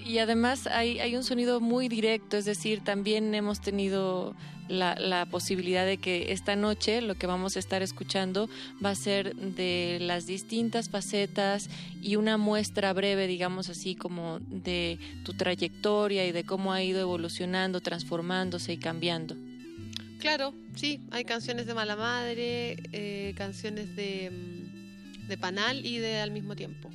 Y además hay, hay un sonido muy directo, es decir, también hemos tenido la, la, posibilidad de que esta noche lo que vamos a estar escuchando va a ser de las distintas facetas y una muestra breve, digamos así, como de tu trayectoria y de cómo ha ido evolucionando, transformándose y cambiando. Claro, sí, hay canciones de Mala Madre, eh, canciones de, de Panal y de Al mismo tiempo.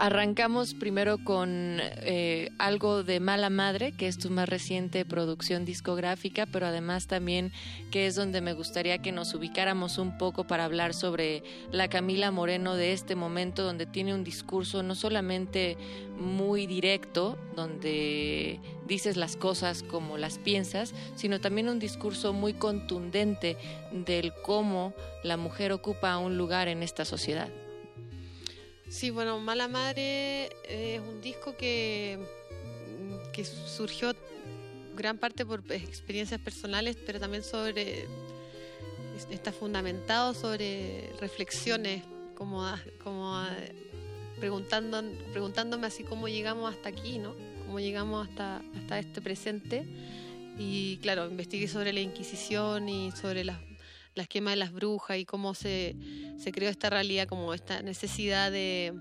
Arrancamos primero con eh, algo de Mala Madre, que es tu más reciente producción discográfica, pero además también que es donde me gustaría que nos ubicáramos un poco para hablar sobre la Camila Moreno de este momento, donde tiene un discurso no solamente muy directo, donde dices las cosas como las piensas, sino también un discurso muy contundente del cómo la mujer ocupa un lugar en esta sociedad. Sí, bueno, Mala Madre es un disco que, que surgió gran parte por experiencias personales, pero también sobre está fundamentado sobre reflexiones, como, como preguntando, preguntándome así cómo llegamos hasta aquí, ¿no? Cómo llegamos hasta, hasta este presente. Y claro, investigué sobre la Inquisición y sobre las la esquema de las brujas y cómo se, se creó esta realidad, como esta necesidad de,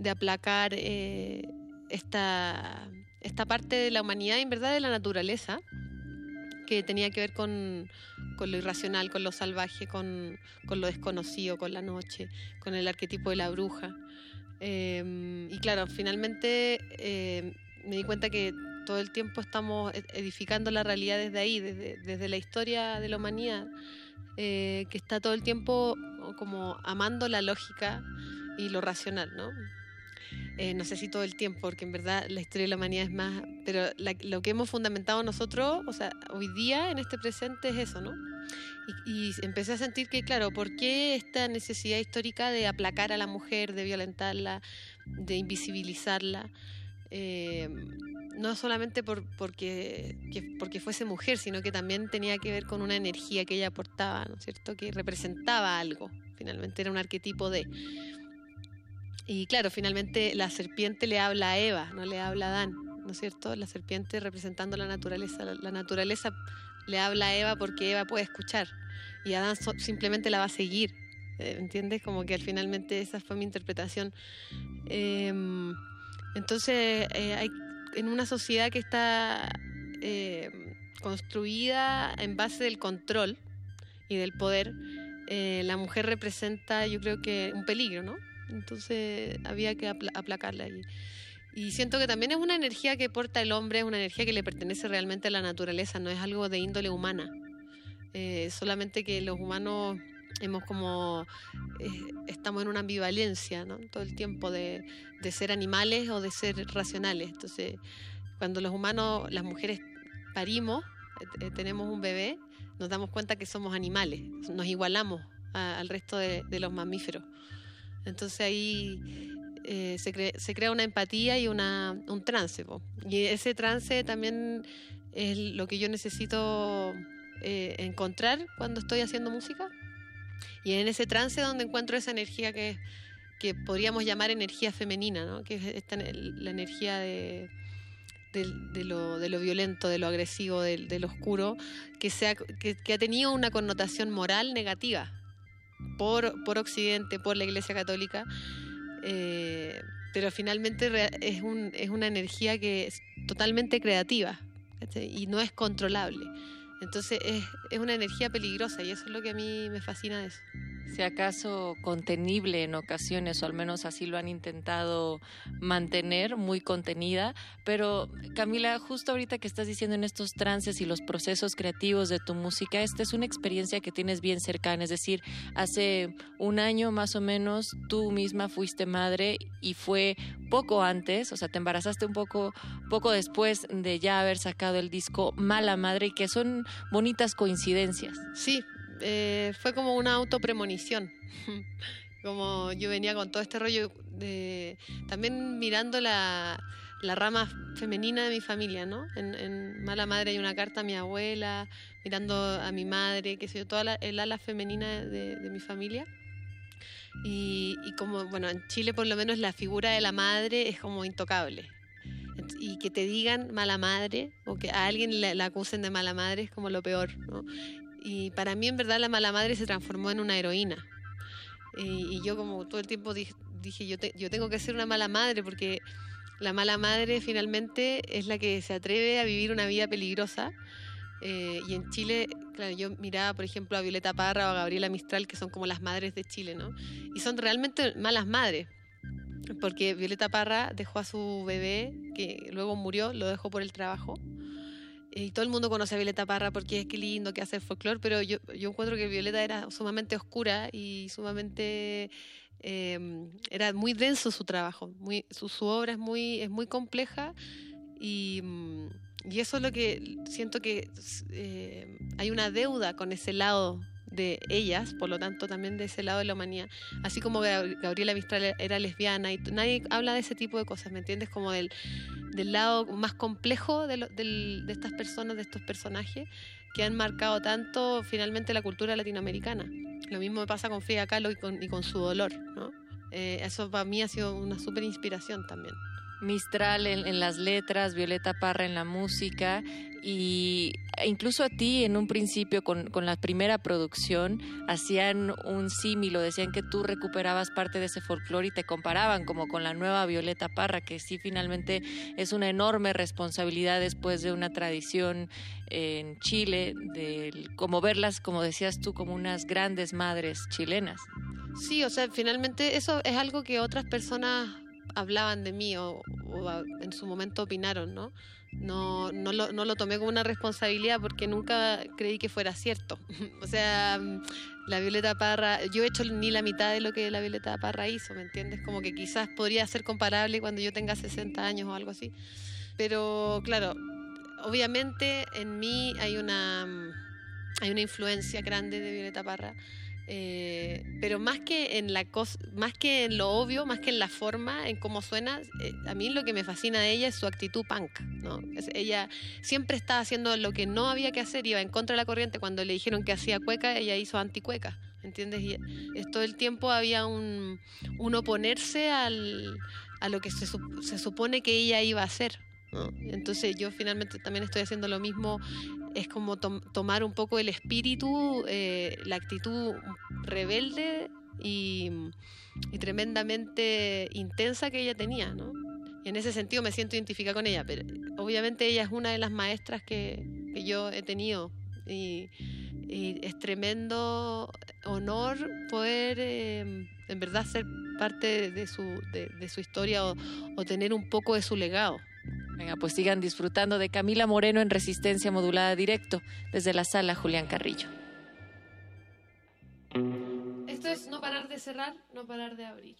de aplacar eh, esta, esta parte de la humanidad y en verdad de la naturaleza que tenía que ver con, con lo irracional, con lo salvaje, con, con, lo desconocido, con la noche, con el arquetipo de la bruja. Eh, y claro, finalmente eh, me di cuenta que todo el tiempo estamos edificando la realidad desde ahí, desde, desde la historia de la humanidad. Eh, que está todo el tiempo como amando la lógica y lo racional, ¿no? Eh, no sé si todo el tiempo, porque en verdad la historia de la humanidad es más, pero lo que hemos fundamentado nosotros, o sea, hoy día en este presente es eso, ¿no? Y, y, empecé a sentir que, claro, ¿por qué esta necesidad histórica de aplacar a la mujer, de violentarla, de invisibilizarla? Eh, no solamente por, porque, porque fuese mujer, sino que también tenía que ver con una energía que ella aportaba, ¿no es cierto? Que representaba algo, finalmente era un arquetipo de... Y claro, finalmente la serpiente le habla a Eva, no le habla a Adán, ¿no es cierto? La serpiente representando la naturaleza, la, naturaleza le habla a Eva porque Eva puede escuchar y Adán simplemente la va a seguir, eh, ¿entiendes? Como que finalmente esa fue mi interpretación. Em, entonces, eh, hay, en una sociedad que está eh, construida en base del control y del poder, eh, la mujer representa, yo creo que, un peligro, ¿no? Entonces había que aplacarla. Y, y siento que también es una energía que porta el hombre, es una energía que le pertenece realmente a la naturaleza, no es algo de índole humana. solamente que los humanos hemos como eh, estamos en una ambivalencia ¿no? todo el tiempo de, de, ser animales o de ser racionales. Entonces cuando los humanos las mujeres parimos eh, eh, tenemos un bebé nos damos cuenta que somos animales nos igualamos al resto de, los mamíferos. Entonces ahí se, se, crea una empatía y una, un trance y ese trance también es lo que yo necesito encontrar cuando estoy haciendo música y en ese trance donde encuentro esa energía que, que podríamos llamar energía femenina, ¿no? que es esta, la energía de, de, de, lo, de, lo, violento, de lo agresivo, de, lo oscuro, que, sea, que, que, ha tenido una connotación moral negativa. por, por Occidente, por la Iglesia Católica, eh, pero finalmente es, un, es una energía que es totalmente creativa ¿cachai? y no es controlable. Entonces es, una energía peligrosa y eso es lo que a mí me fascina de eso. si acaso contenible en ocasiones, o al menos así lo han intentado mantener, muy contenida. Pero Camila, justo ahorita que estás diciendo en estos trances y los procesos creativos de tu música, esta es una experiencia que tienes bien cercana, es decir, hace un año más o menos tú misma fuiste madre y fue poco antes, o sea, te embarazaste un poco, poco después de ya haber sacado el disco Mala Madre y que son bonitas coincidencias. Sí, eh, fue como una autopremonición. como yo venía con todo este rollo de también mirando la, la rama femenina de mi familia, ¿no? En, Mala Madre hay una carta a mi abuela, mirando a mi madre, qué sé yo, toda la, el ala femenina de, de mi familia. Y, y como, bueno, en Chile por lo menos la figura de la madre es como intocable. Y que te digan mala madre o que a alguien la, la acusen de mala madre es como lo peor, ¿no? Y para mí en verdad la mala madre se transformó en una heroína. Y, y yo como todo el tiempo dije, dije yo, yo tengo que ser una mala madre porque la mala madre finalmente es la que se atreve a vivir una vida peligrosa. Eh, y en Chile, claro, yo miraba, por ejemplo, a Violeta Parra o a Gabriela Mistral, que son como las madres de Chile, ¿no? Y son realmente malas madres. Porque Violeta Parra dejó a su bebé, que luego murió, lo dejó por el trabajo. Y todo el mundo conoce a Violeta Parra porque es que lindo que hace el folclore, pero yo, yo encuentro que Violeta era sumamente oscura y sumamente eh, era muy denso su trabajo, muy, su, su obra es muy, es muy compleja y, mm, y eso es lo que siento que eh, hay una deuda con ese lado de ellas, por lo tanto también de ese lado de la humanidad, así como Gab- Gabriela Mistral era lesbiana y nadie habla de ese tipo de cosas, ¿me entiendes? Como del, del lado más complejo de, del- de estas personas, de estos personajes que han marcado tanto finalmente la cultura latinoamericana. Lo mismo me pasa con Frida Kahlo y con, y con su dolor, ¿no? Eh, eso para mí ha sido una súper inspiración también. Mistral en, las letras, Violeta Parra en la música y e incluso a ti en un principio con, con la primera producción hacían un símil o decían que tú recuperabas parte de ese folclore y te comparaban como con la nueva Violeta Parra, que sí finalmente es una enorme responsabilidad después de una tradición en Chile, de como verlas, como decías tú, como unas grandes madres chilenas. Sí, o sea, finalmente eso es algo que otras personas hablaban de mí o, en su momento opinaron, ¿no? No, no, lo, no lo tomé como una responsabilidad porque nunca creí que fuera cierto. o sea, la Violeta Parra, yo he hecho ni la mitad de lo que la Violeta Parra hizo, ¿me entiendes? Como que quizás podría ser comparable cuando yo tenga 60 años o algo así. Pero claro, obviamente en mí hay una, hay una influencia grande de Violeta Parra. Eh, pero más que en la más que en lo obvio, más que en la forma, en cómo suena, eh, a mí lo que me fascina de ella es su actitud punk, ella siempre estaba haciendo lo que no había que hacer, iba en contra de la corriente. Cuando le dijeron que hacía cueca, ella hizo anticueca, ¿entiendes? Y todo el tiempo había un, un oponerse al, a lo que se, se supone que ella iba a hacer. Entonces yo finalmente también estoy haciendo lo mismo, es como tom- tomar un poco el espíritu, eh, la actitud rebelde y, tremendamente intensa que ella tenía, ¿no? Y en ese sentido me siento identificada con ella, pero obviamente ella es una de las maestras que, yo he tenido y, es tremendo honor poder eh, en verdad ser parte de su, de, su historia o tener un poco de su legado. Venga, pues sigan disfrutando de Camila Moreno en Resistencia Modulada Directo desde la sala Julián Carrillo. Esto es no parar de cerrar, no parar de abrir.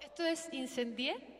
¿Esto es incendié?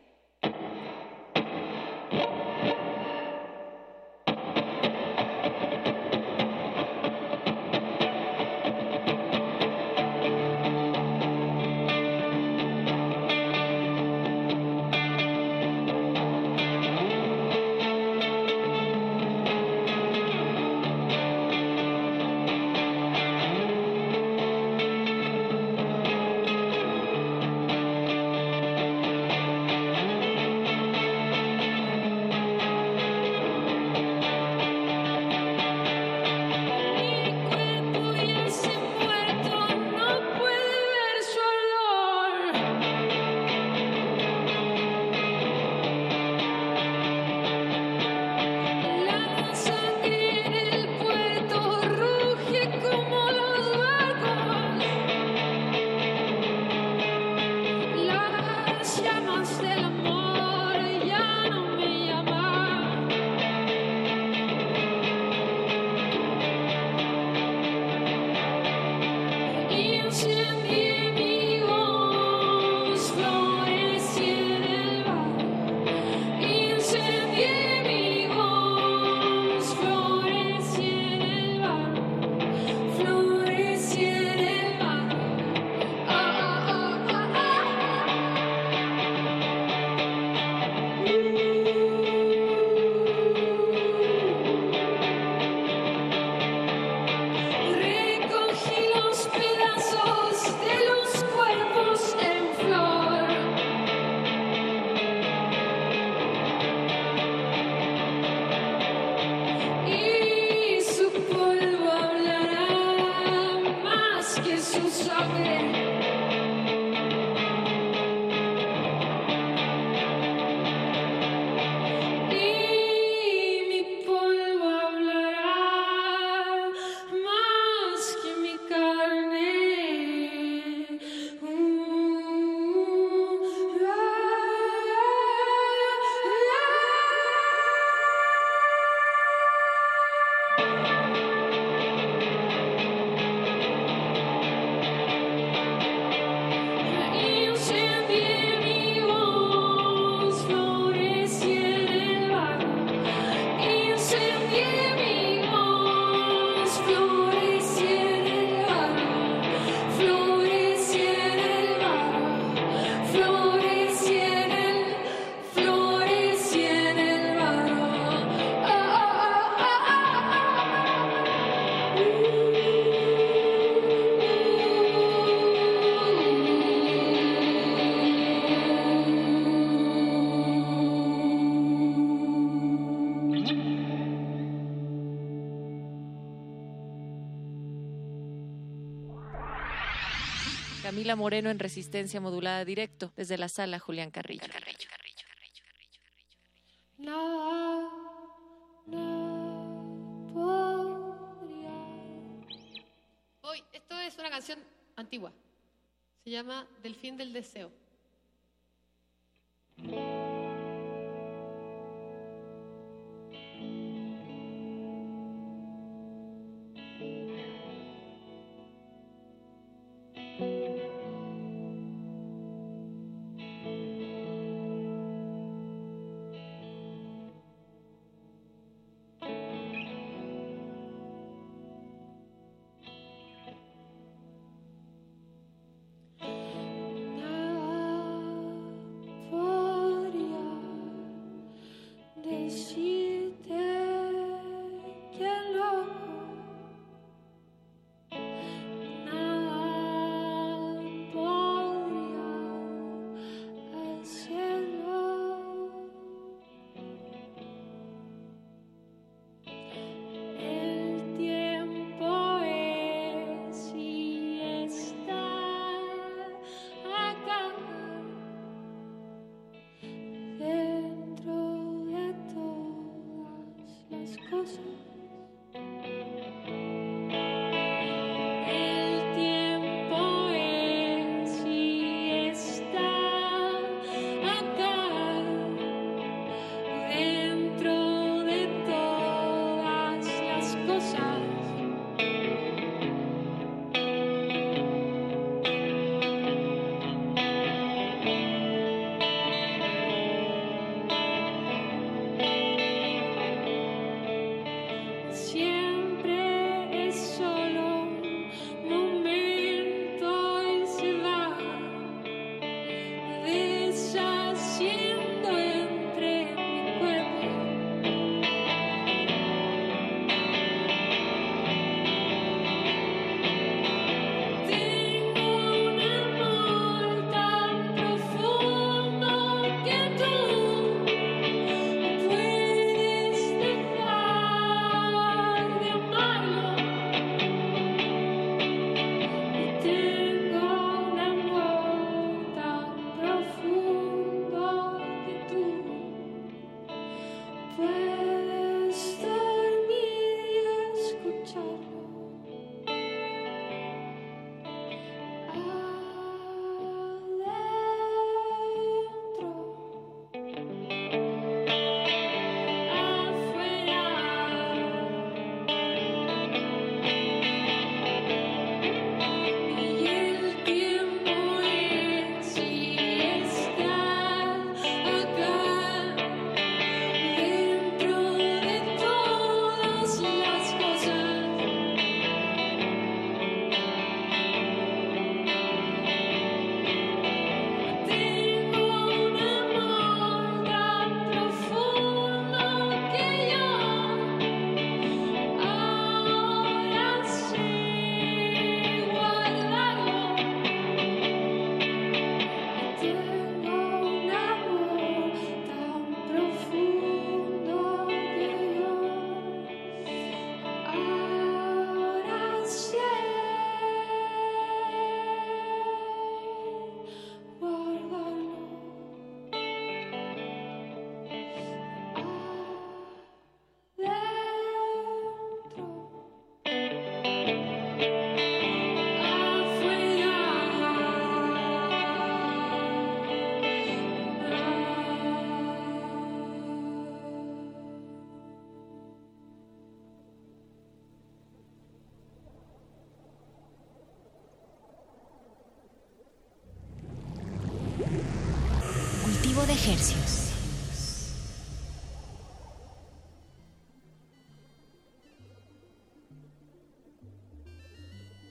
Moreno en Resistencia Modulada Directo desde la sala Julián Carrillo. Carrillo.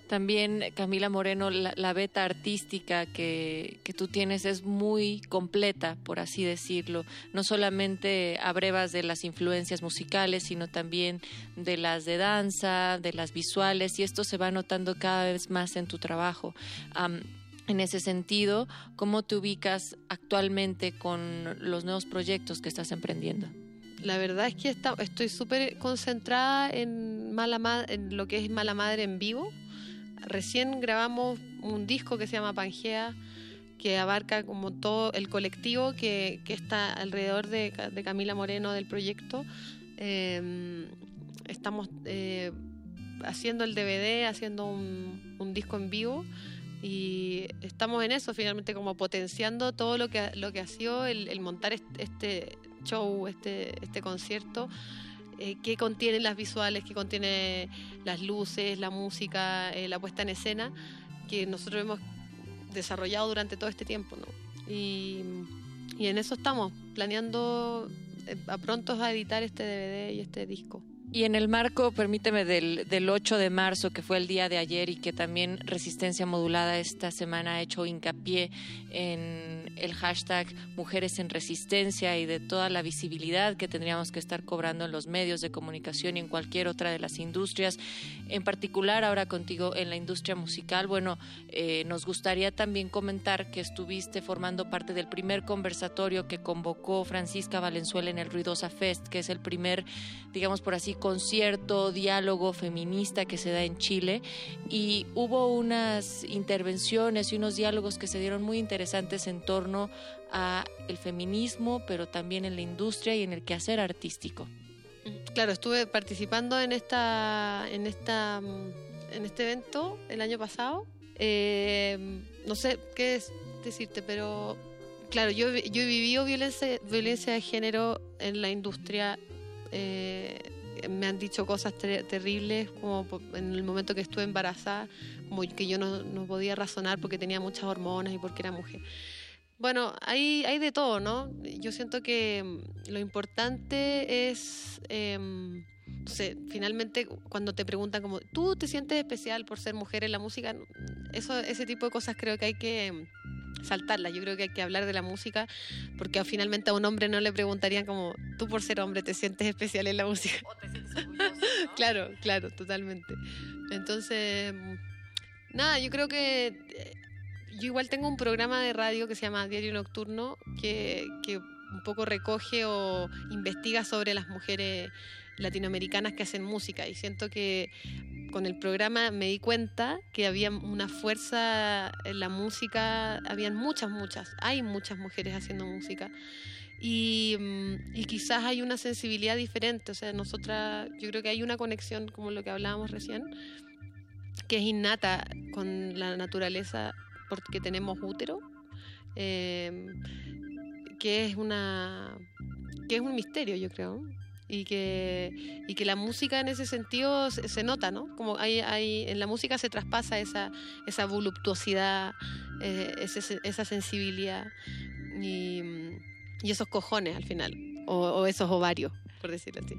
También, Camila Moreno, la, beta artística que, que, tú tienes es muy completa, por así decirlo. No solamente abrevas de las influencias musicales, sino también de las de danza, de las visuales, y esto se va notando cada vez más en tu trabajo en ese sentido, ¿cómo te ubicas actualmente con los nuevos proyectos que estás emprendiendo? La verdad es que está, estoy súper concentrada en, Mala, en lo que es Mala Madre en vivo. Recién grabamos un disco que se llama Pangea, que abarca como todo el colectivo que, está alrededor de, Camila Moreno del proyecto. Em, estamos eh, haciendo el DVD, haciendo un disco en vivo y estamos en eso finalmente como potenciando todo lo que lo que ha sido el, el montar est- este show, este, este concierto eh, que contiene las visuales, que contiene las luces, la música, eh, la puesta en escena, que nosotros hemos desarrollado durante todo este tiempo. ¿no? Y, y en eso estamos, planeando eh, a pronto a editar este DVD y este disco. Y en el marco, permíteme, del, del 8 de marzo, que fue el día de ayer y que también Resistencia Modulada esta semana ha hecho hincapié en el hashtag Mujeres en Resistencia y de toda la visibilidad que tendríamos que estar cobrando en los medios de comunicación y en cualquier otra de las industrias, en particular ahora contigo en la industria musical. Bueno, eh, nos gustaría también comentar que estuviste formando parte del primer conversatorio que convocó Francisca Valenzuela en el Ruidosa Fest, que es el primer, digamos por así, concierto, diálogo feminista que se da en Chile. Y hubo unas intervenciones y unos diálogos que se dieron muy interesantes en torno a el feminismo, pero también en la industria y en el quehacer artístico. Claro, estuve participando en esta, en esta, mm, en este evento el año pasado. Eh, no sé qué es decirte, pero claro, yo, yo he vivido violencia, violencia de género en la industria. eh, me han dicho cosas ter- terribles, como en el momento que estuve embarazada, como que yo no, no podía razonar porque tenía muchas hormonas y porque era mujer. Bueno, hay, hay de todo, ¿no? Yo siento que mm, lo importante es, em, no sé, finalmente cuando te preguntan como, ¿tú te sientes especial por ser mujer en la música? Eso, ese tipo de cosas creo que hay que mm, saltarlas. Yo creo que hay que hablar de la música porque finalmente a un hombre no le preguntarían como, ¿tú por ser hombre te sientes especial en la música? claro, claro, totalmente. Entonces, mm, nada, yo creo que eh, yo igual tengo un programa de radio que se llama Diario Nocturno que, un poco recoge o investiga sobre las mujeres latinoamericanas que hacen música. Y siento que con el programa me di cuenta que había una fuerza en la música, habían muchas, muchas, hay muchas mujeres haciendo música. Y, mm, y quizás hay una sensibilidad diferente, o sea, nosotras, yo creo que hay una conexión como lo que hablábamos recién, que es innata con la naturaleza porque tenemos útero, eh, que es una que es un misterio, yo creo. Y que, y que la música en ese sentido se, se nota, ¿no? Como hay, hay, en la música se traspasa esa, esa voluptuosidad, eh, ese- esa sensibilidad y, y esos cojones al final, o, o esos ovarios, por decirlo así.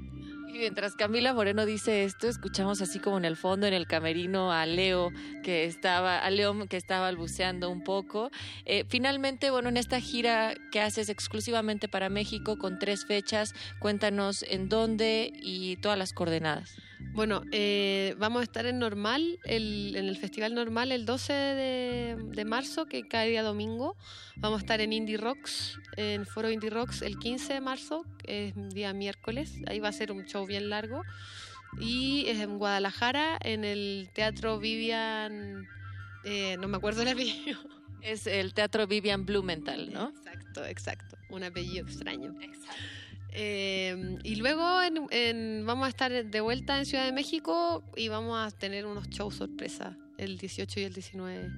Y mientras Camila Moreno dice esto, escuchamos así como en el fondo, en el camerino, a Leo que estaba, a Leo que estaba balbuceando un poco. Eh, finalmente, bueno, en esta gira que haces exclusivamente para México con tres fechas, cuéntanos en dónde y todas las coordenadas. Bueno, eh, vamos a estar en Normal, el- en el Festival Normal el 12 de, de marzo, que cae día domingo. Vamos a estar en Indie Rocks, en Foro Indie Rocks el 15 de marzo, que es día miércoles. Ahí va a ser un show bien largo. Y es en Guadalajara, en el Teatro Vivian, eh, no me acuerdo el apellido. Es el Teatro Vivian Blumenthal, ¿no? Exacto, exacto. Un apellido extraño. Eh, y luego en- en- vamos a estar de vuelta en Ciudad de México y vamos a tener unos shows sorpresa el 18 y el 19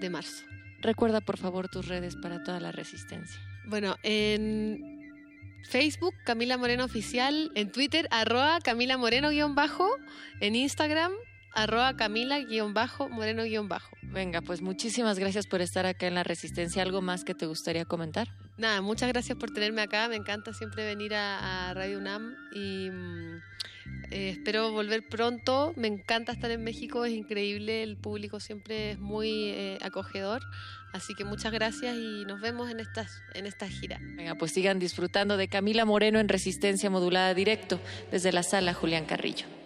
de marzo. Recuerda, por favor, tus redes para toda la resistencia. Bueno, en Facebook, Camila Moreno Oficial, en Twitter, arroba Camila Moreno guion bajo, en Instagram, arroba Camila guion bajo, Moreno guion bajo. Venga, pues muchísimas gracias por estar acá en la Resistencia. ¿Algo más que te gustaría comentar? Nada, muchas gracias por tenerme acá. Me encanta siempre venir a, Radio UNAM y mm, eh, espero volver pronto. Me encanta estar en México, es increíble. El público siempre es muy eh, acogedor. Así que muchas gracias y nos vemos en estas en esta gira. Venga, pues sigan disfrutando de Camila Moreno en Resistencia Modulada Directo desde la sala Julián Carrillo.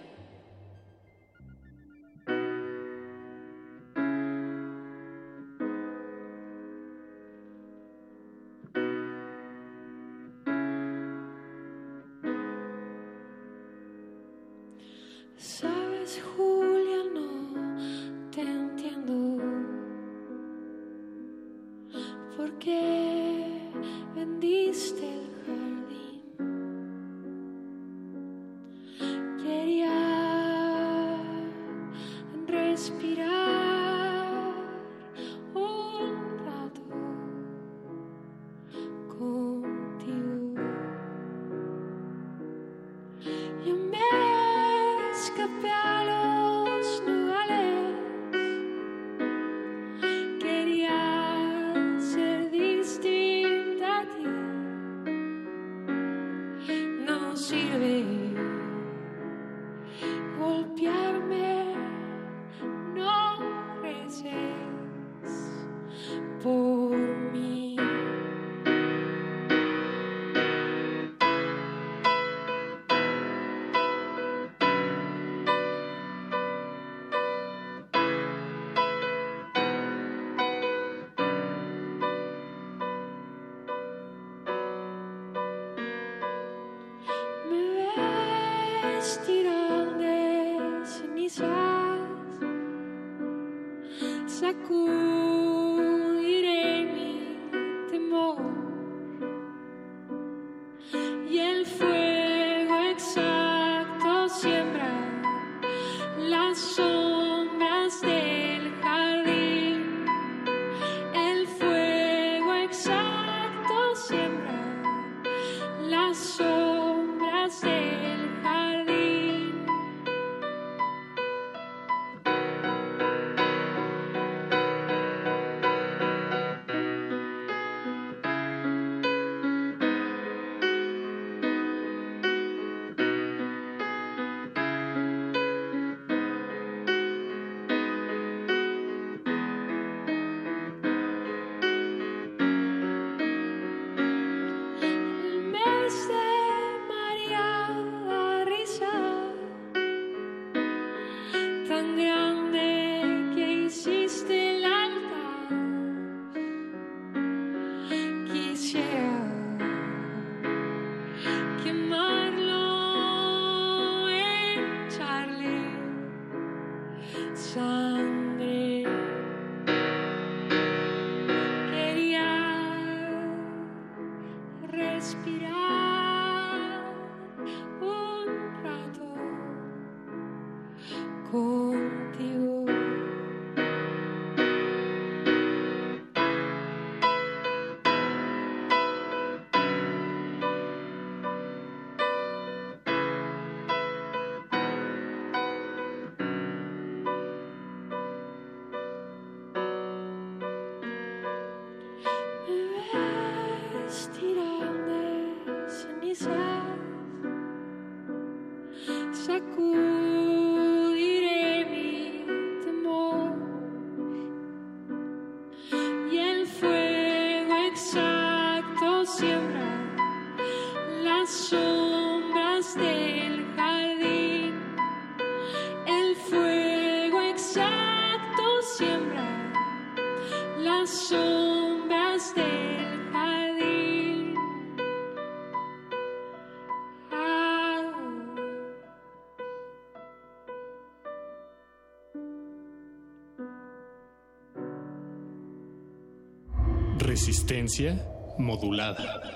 Resistencia modulada.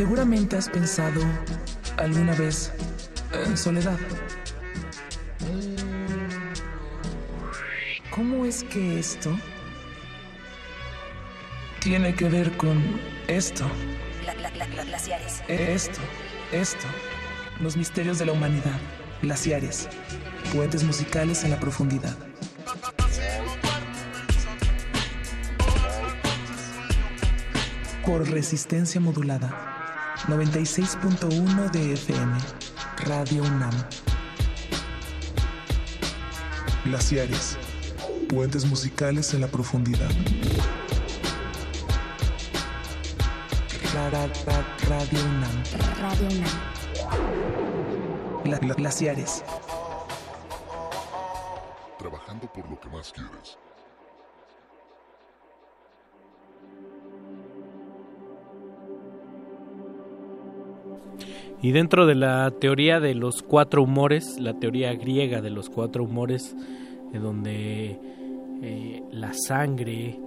Seguramente has pensado alguna vez en soledad. ¿Cómo es que esto tiene que ver con esto? E, esto, esto. Los misterios de la humanidad. Glaciares. Poetes musicales en la profundidad. Por resistencia modulada. 96.1 de FM, Radio UNAM. Glaciares, puentes musicales en la profundidad. Radio UNAM. Radio UNAM. glaciares. Trabajando por lo que más quieres. Y dentro de la teoría de los cuatro humores, la teoría griega de los cuatro humores, en donde eh, la sangre,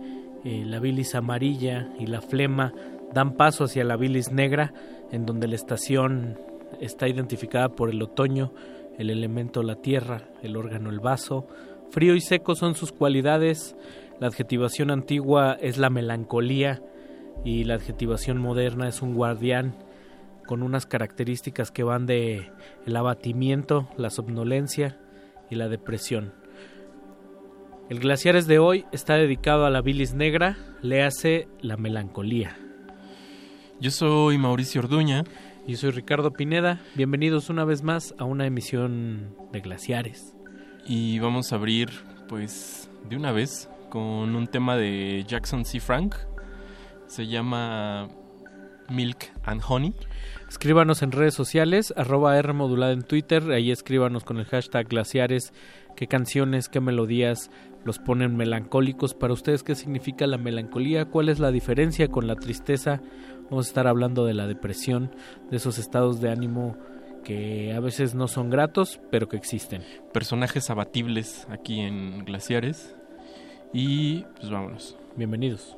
eh, la bilis amarilla y la flema dan paso hacia la bilis negra, en donde la estación está identificada por el otoño, el elemento la tierra, el órgano el vaso, frío y seco son sus cualidades, la adjetivación antigua es la melancolía y la adjetivación moderna es un guardián con unas características que van de el abatimiento, la somnolencia y la depresión. El Glaciares de hoy está dedicado a la bilis negra, le hace la melancolía. Yo soy Mauricio Orduña. Y soy Ricardo Pineda. Bienvenidos una vez más a una emisión de Glaciares. Y vamos a abrir, pues, de una vez con un tema de Jackson C. Frank. Se llama Milk and Honey. Escríbanos en redes sociales, arroba R modulada en Twitter, ahí escríbanos con el hashtag glaciares, qué canciones, qué melodías los ponen melancólicos. Para ustedes, ¿qué significa la melancolía? ¿Cuál es la diferencia con la tristeza? Vamos a estar hablando de la depresión, de esos estados de ánimo que a veces no son gratos, pero que existen. Personajes abatibles aquí en Glaciares. Y pues vámonos. Bienvenidos.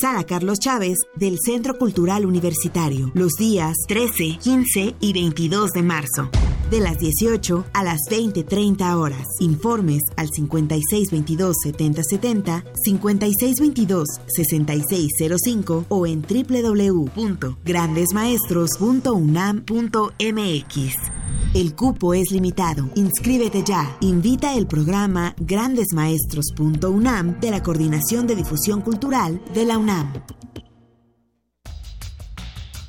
Sara Carlos Chávez del Centro Cultural Universitario, los días 13, 15 y 22 de marzo, de las 18 a las 20.30 horas. Informes al 5622-7070, 5622-6605 o en www.grandesmaestros.unam.mx. El cupo es limitado. Inscríbete ya. Invita el programa grandesmaestros.unam de la Coordinación de Difusión Cultural de la UNAM.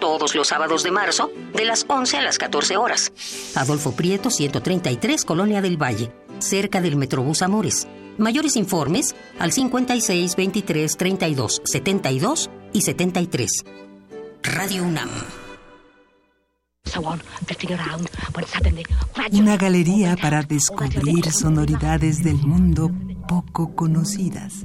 todos los sábados de marzo, de las 11 a las 14 horas. Adolfo Prieto, 133, Colonia del Valle, cerca del Metrobús Amores. Mayores informes al 56 23 32 72 y 73. Radio UNAM. Una galería para descubrir sonoridades del mundo poco conocidas.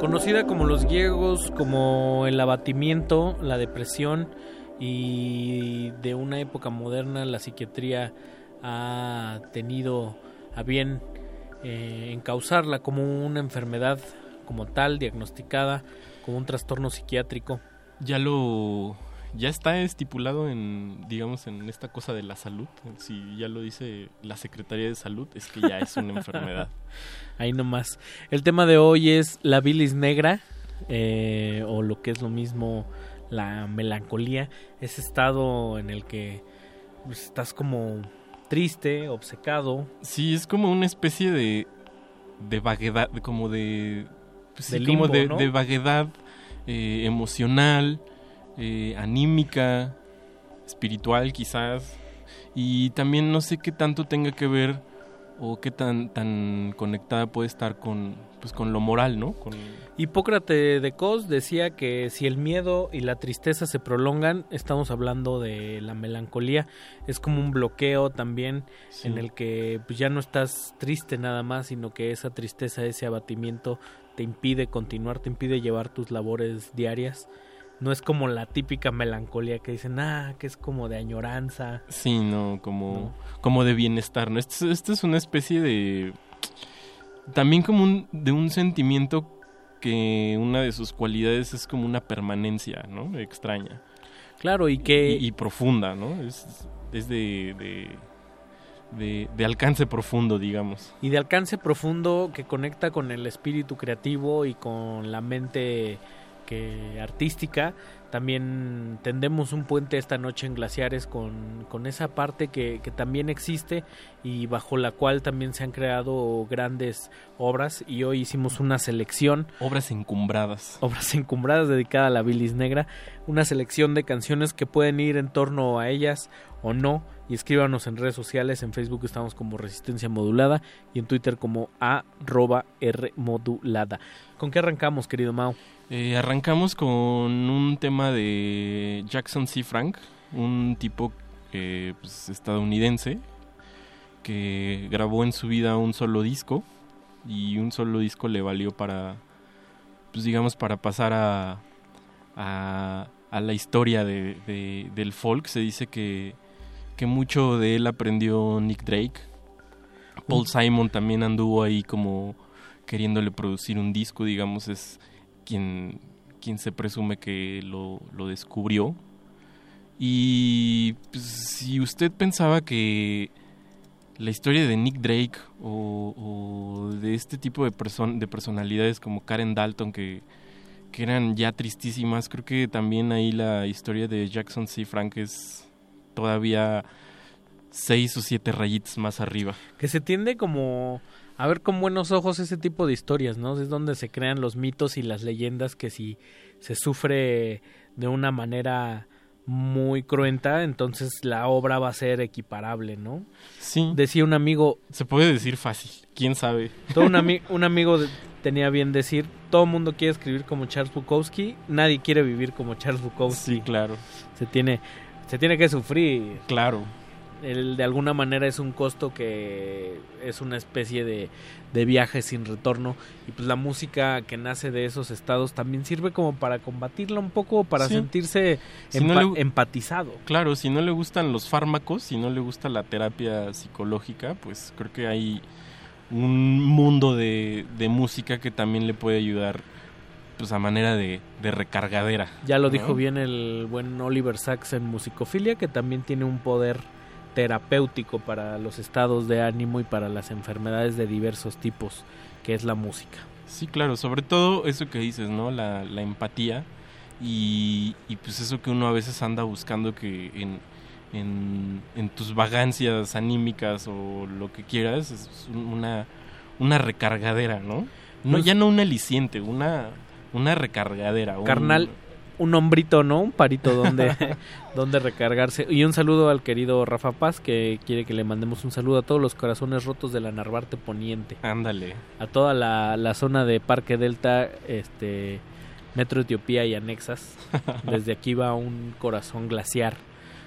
Conocida como los griegos, como el abatimiento, la depresión y de una época moderna la psiquiatría ha tenido a bien eh, encauzarla como una enfermedad como tal, diagnosticada como un trastorno psiquiátrico. Ya lo ya está estipulado en digamos en esta cosa de la salud si ya lo dice la secretaría de salud es que ya es una enfermedad ahí nomás. El tema de hoy es la bilis negra eh, o lo que es lo mismo la melancolía. Ese estado en el que pues, estás como triste obcecado. Sí es como una especie de de vaguedad como de pues, De sí, como limbo, de, ¿no? de vaguedad eh, emocional eh, anímica, espiritual quizás, y también no sé qué tanto tenga que ver o qué tan tan conectada puede estar con pues con lo moral, ¿no? Con Hipócrates de Cos decía que si el miedo y la tristeza se prolongan, estamos hablando de la melancolía, es como un bloqueo también Sí. en el que pues, ya no estás triste nada más, sino que esa tristeza, ese abatimiento te impide continuar, te impide llevar tus labores diarias. No es como la típica melancolía que dicen, ah, que es como de añoranza. sí, no, como como de bienestar, ¿no? Esto, es- esto es una especie de también como un de un sentimiento que una de sus cualidades es como una permanencia, ¿no? Extraña. Claro, y que... Y, profunda, ¿no? Es, es de, de, de, alcance profundo, digamos. Y de alcance profundo que conecta con el espíritu creativo y con la mente que artística también tendemos un puente esta noche en Glaciares con, con esa parte que, que, también existe y bajo la cual también se han creado grandes obras y hoy hicimos una selección. Obras encumbradas. Obras encumbradas dedicada a la bilis negra. Una selección de canciones que pueden ir en torno a ellas o no. Y escríbanos en redes sociales. En Facebook estamos como Resistencia Modulada y en Twitter como arroba R modulada. ¿Con qué arrancamos, querido Mao? Eh, arrancamos con un tema de Jackson C. Frank, un tipo eh, pues, estadounidense que grabó en su vida un solo disco y un solo disco le valió para, pues digamos, para pasar a, a, la historia de, del folk. Se dice que, que mucho de él aprendió Nick Drake. Paul Simon también anduvo ahí como queriéndole producir un disco, digamos, es quien, quien se presume que lo, lo descubrió. Y pues, si usted pensaba que la historia de Nick Drake o, de este tipo de, de personalidades como Karen Dalton que, que eran ya tristísimas, creo que también ahí la historia de Jackson C. Frank es todavía seis o siete rayitas más arriba. Que se tiende como a ver con buenos ojos ese tipo de historias, ¿no? Es donde se crean los mitos y las leyendas que si se sufre de una manera muy cruenta, entonces la obra va a ser equiparable, ¿no? Sí. Decía un amigo... Se puede decir fácil, quién sabe. Todo un, un amigo tenía bien decir, todo el mundo quiere escribir como Charles Bukowski, nadie quiere vivir como Charles Bukowski. Sí, claro. Se tiene, se tiene que sufrir. Claro el, de alguna manera es un costo que es una especie de, de viaje sin retorno y pues la música que nace de esos estados también sirve como para combatirla un poco, para sentirse empatizado. Claro, si no le gustan los fármacos, si no le gusta la terapia psicológica, pues creo que hay un mundo de, de música que también le puede ayudar pues a manera de, de recargadera. Ya lo dijo bien el buen Oliver Sacks en Musicofilia, que también tiene un poder terapéutico para los estados de ánimo y para las enfermedades de diversos tipos, que es la música. Sí, claro, sobre todo eso que dices, ¿no? La, la empatía y, y, pues eso que uno a veces anda buscando que en, en, en tus vagancias anímicas o lo que quieras es una, una recargadera, ¿no? No, pues ya no un aliciente, una, una recargadera. Carnal, un hombrito, ¿no? Un parito donde, donde recargarse. Y un saludo al querido Rafa Paz, que quiere que le mandemos un saludo a todos los corazones rotos de la Narvarte Poniente. Ándale. A toda la, la zona de Parque Delta, este Metro Etiopía y anexas. Desde aquí va un corazón glaciar.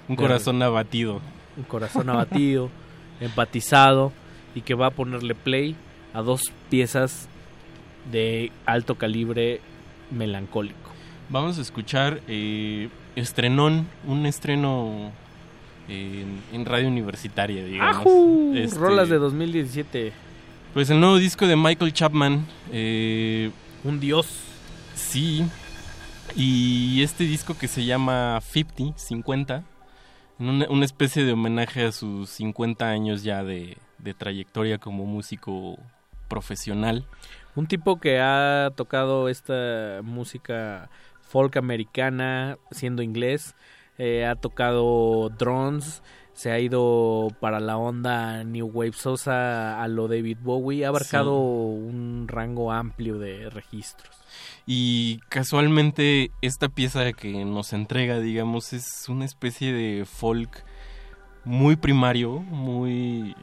Un corazón abatido. Un corazón abatido, empatizado y que va a ponerle play a dos piezas de alto calibre melancólico. Vamos a escuchar eh, Estrenón, un estreno en, radio universitaria, digamos. Este, Rolas de 2017. Pues el nuevo disco de Michael Chapman. Eh, un dios. Sí. Y este disco que se llama 50, 50, una, una especie de homenaje a sus 50 años ya de, de trayectoria como músico profesional. Un tipo que ha tocado esta música folk americana, siendo inglés. Eh, ha tocado drones, se ha ido para la onda New Wave Sosa a lo David Bowie, ha abarcado un rango amplio de registros. Y casualmente esta pieza que nos entrega, digamos, es una especie de folk muy primario, muy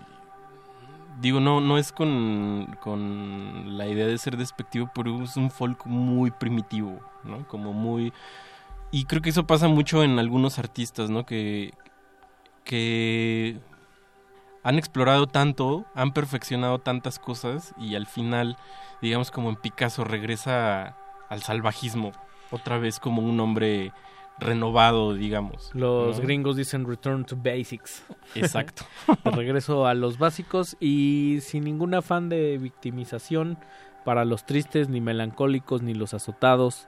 digo, no, no es con, con la idea de ser despectivo, pero es un folk muy primitivo, ¿no? Como muy... Y creo que eso pasa mucho en algunos artistas, ¿no? Que, que han explorado tanto, han perfeccionado tantas cosas y al final, digamos como en Picasso, regresa al salvajismo, otra vez como un hombre renovado, digamos. Los gringos dicen return to basics. Exacto. de regreso a los básicos y sin ningún afán de victimización para los tristes, ni melancólicos, ni los azotados.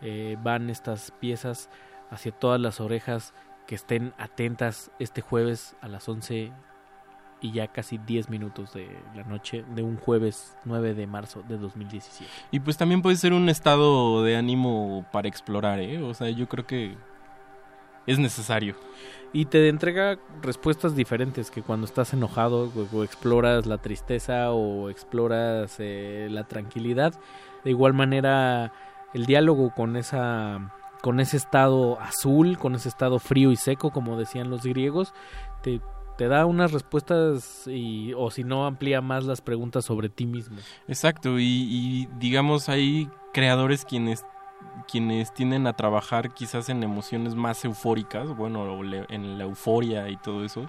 Eh, van estas piezas hacia todas las orejas que estén atentas este jueves a las 11 y ya casi 10 minutos de la noche de un jueves 9 de marzo de 2017. Y pues también puede ser un estado de ánimo para explorar, ¿eh? O sea, yo creo que es necesario. Y te entrega respuestas diferentes que cuando estás enojado o, exploras la tristeza o exploras eh, la tranquilidad. De igual manera, el diálogo con esa con ese estado azul, con ese estado frío y seco, como decían los griegos, te, te da unas respuestas y, o si no amplía más las preguntas sobre ti mismo. Exacto, y, y digamos hay creadores quienes quienes tienden a trabajar quizás en emociones más eufóricas, bueno, en la euforia y todo eso.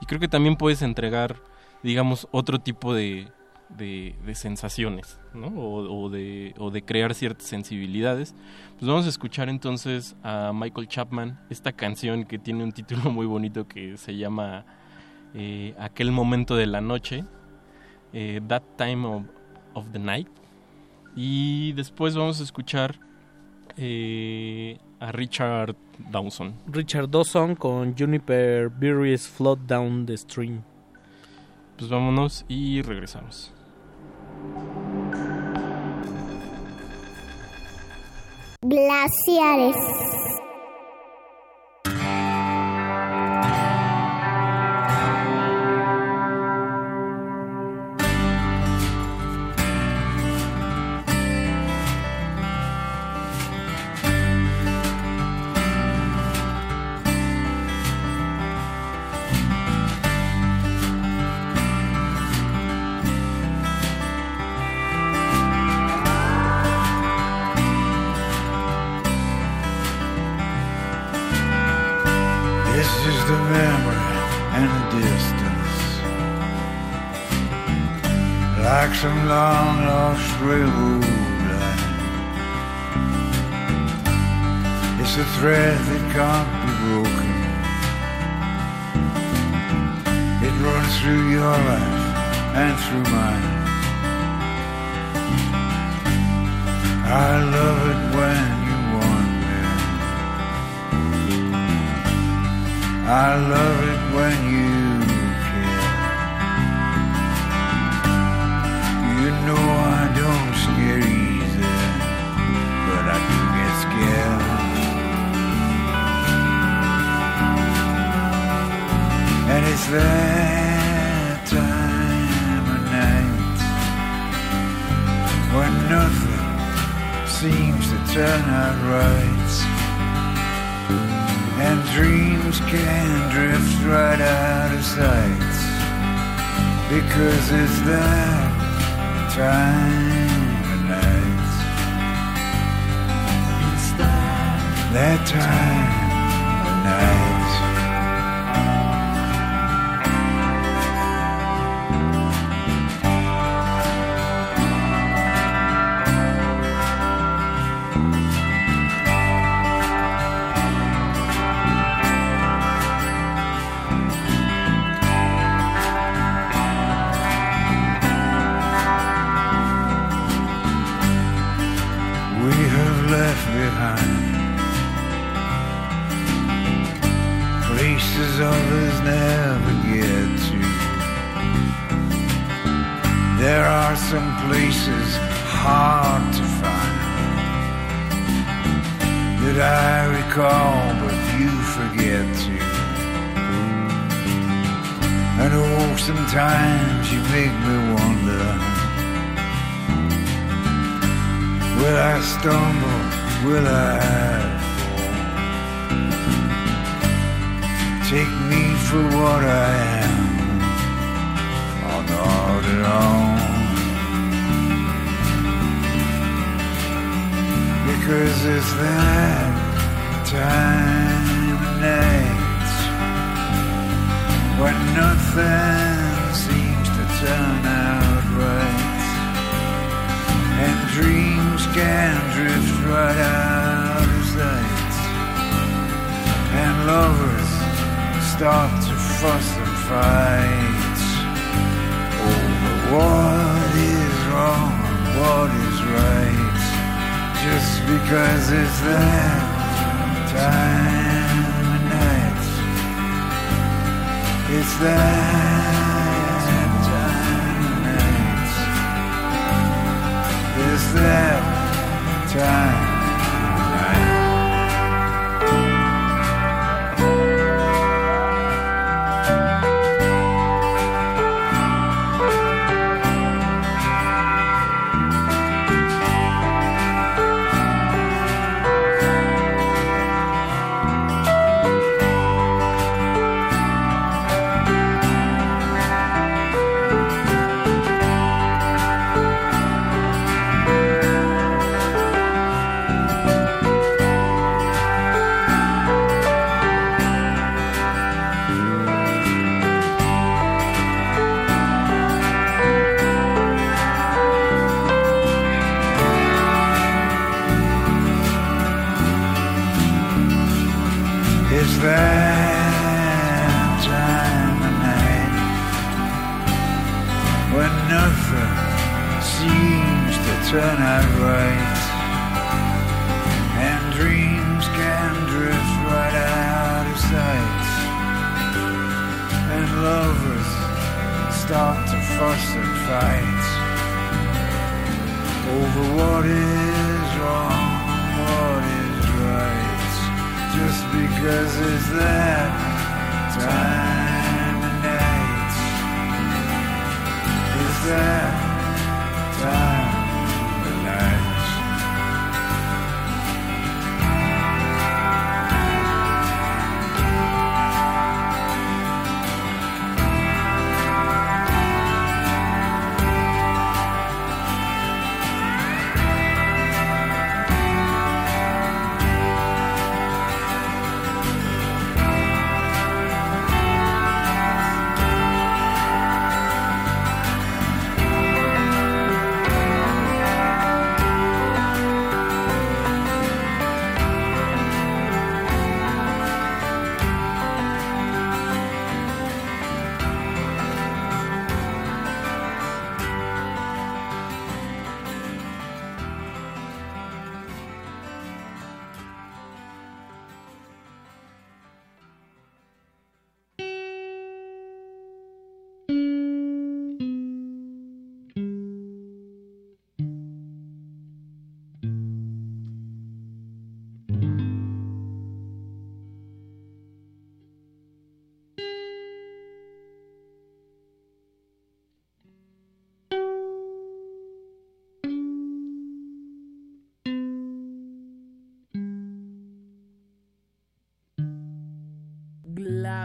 Y creo que también puedes entregar, digamos, otro tipo de, de, sensaciones, ¿no? O, de, o de crear ciertas sensibilidades. Pues vamos a escuchar entonces a Michael Chapman, esta canción que tiene un título muy bonito que se llama eh, Aquel momento de la noche, eh, That Time of, of the Night. Y después vamos a escuchar eh, a Richard Dawson. Richard Dawson con Juniper Berries Float Down the Stream. Pues vámonos y regresamos. Glaciares. some long lost railroad line. It's a thread that can't be broken. It runs through your life and through mine. I love it when you want me. I love it when you And it's that time of night when nothing seems to turn out right, and dreams can drift right out of sight because it's that time. that time of night. is there. is there time and night. Is that?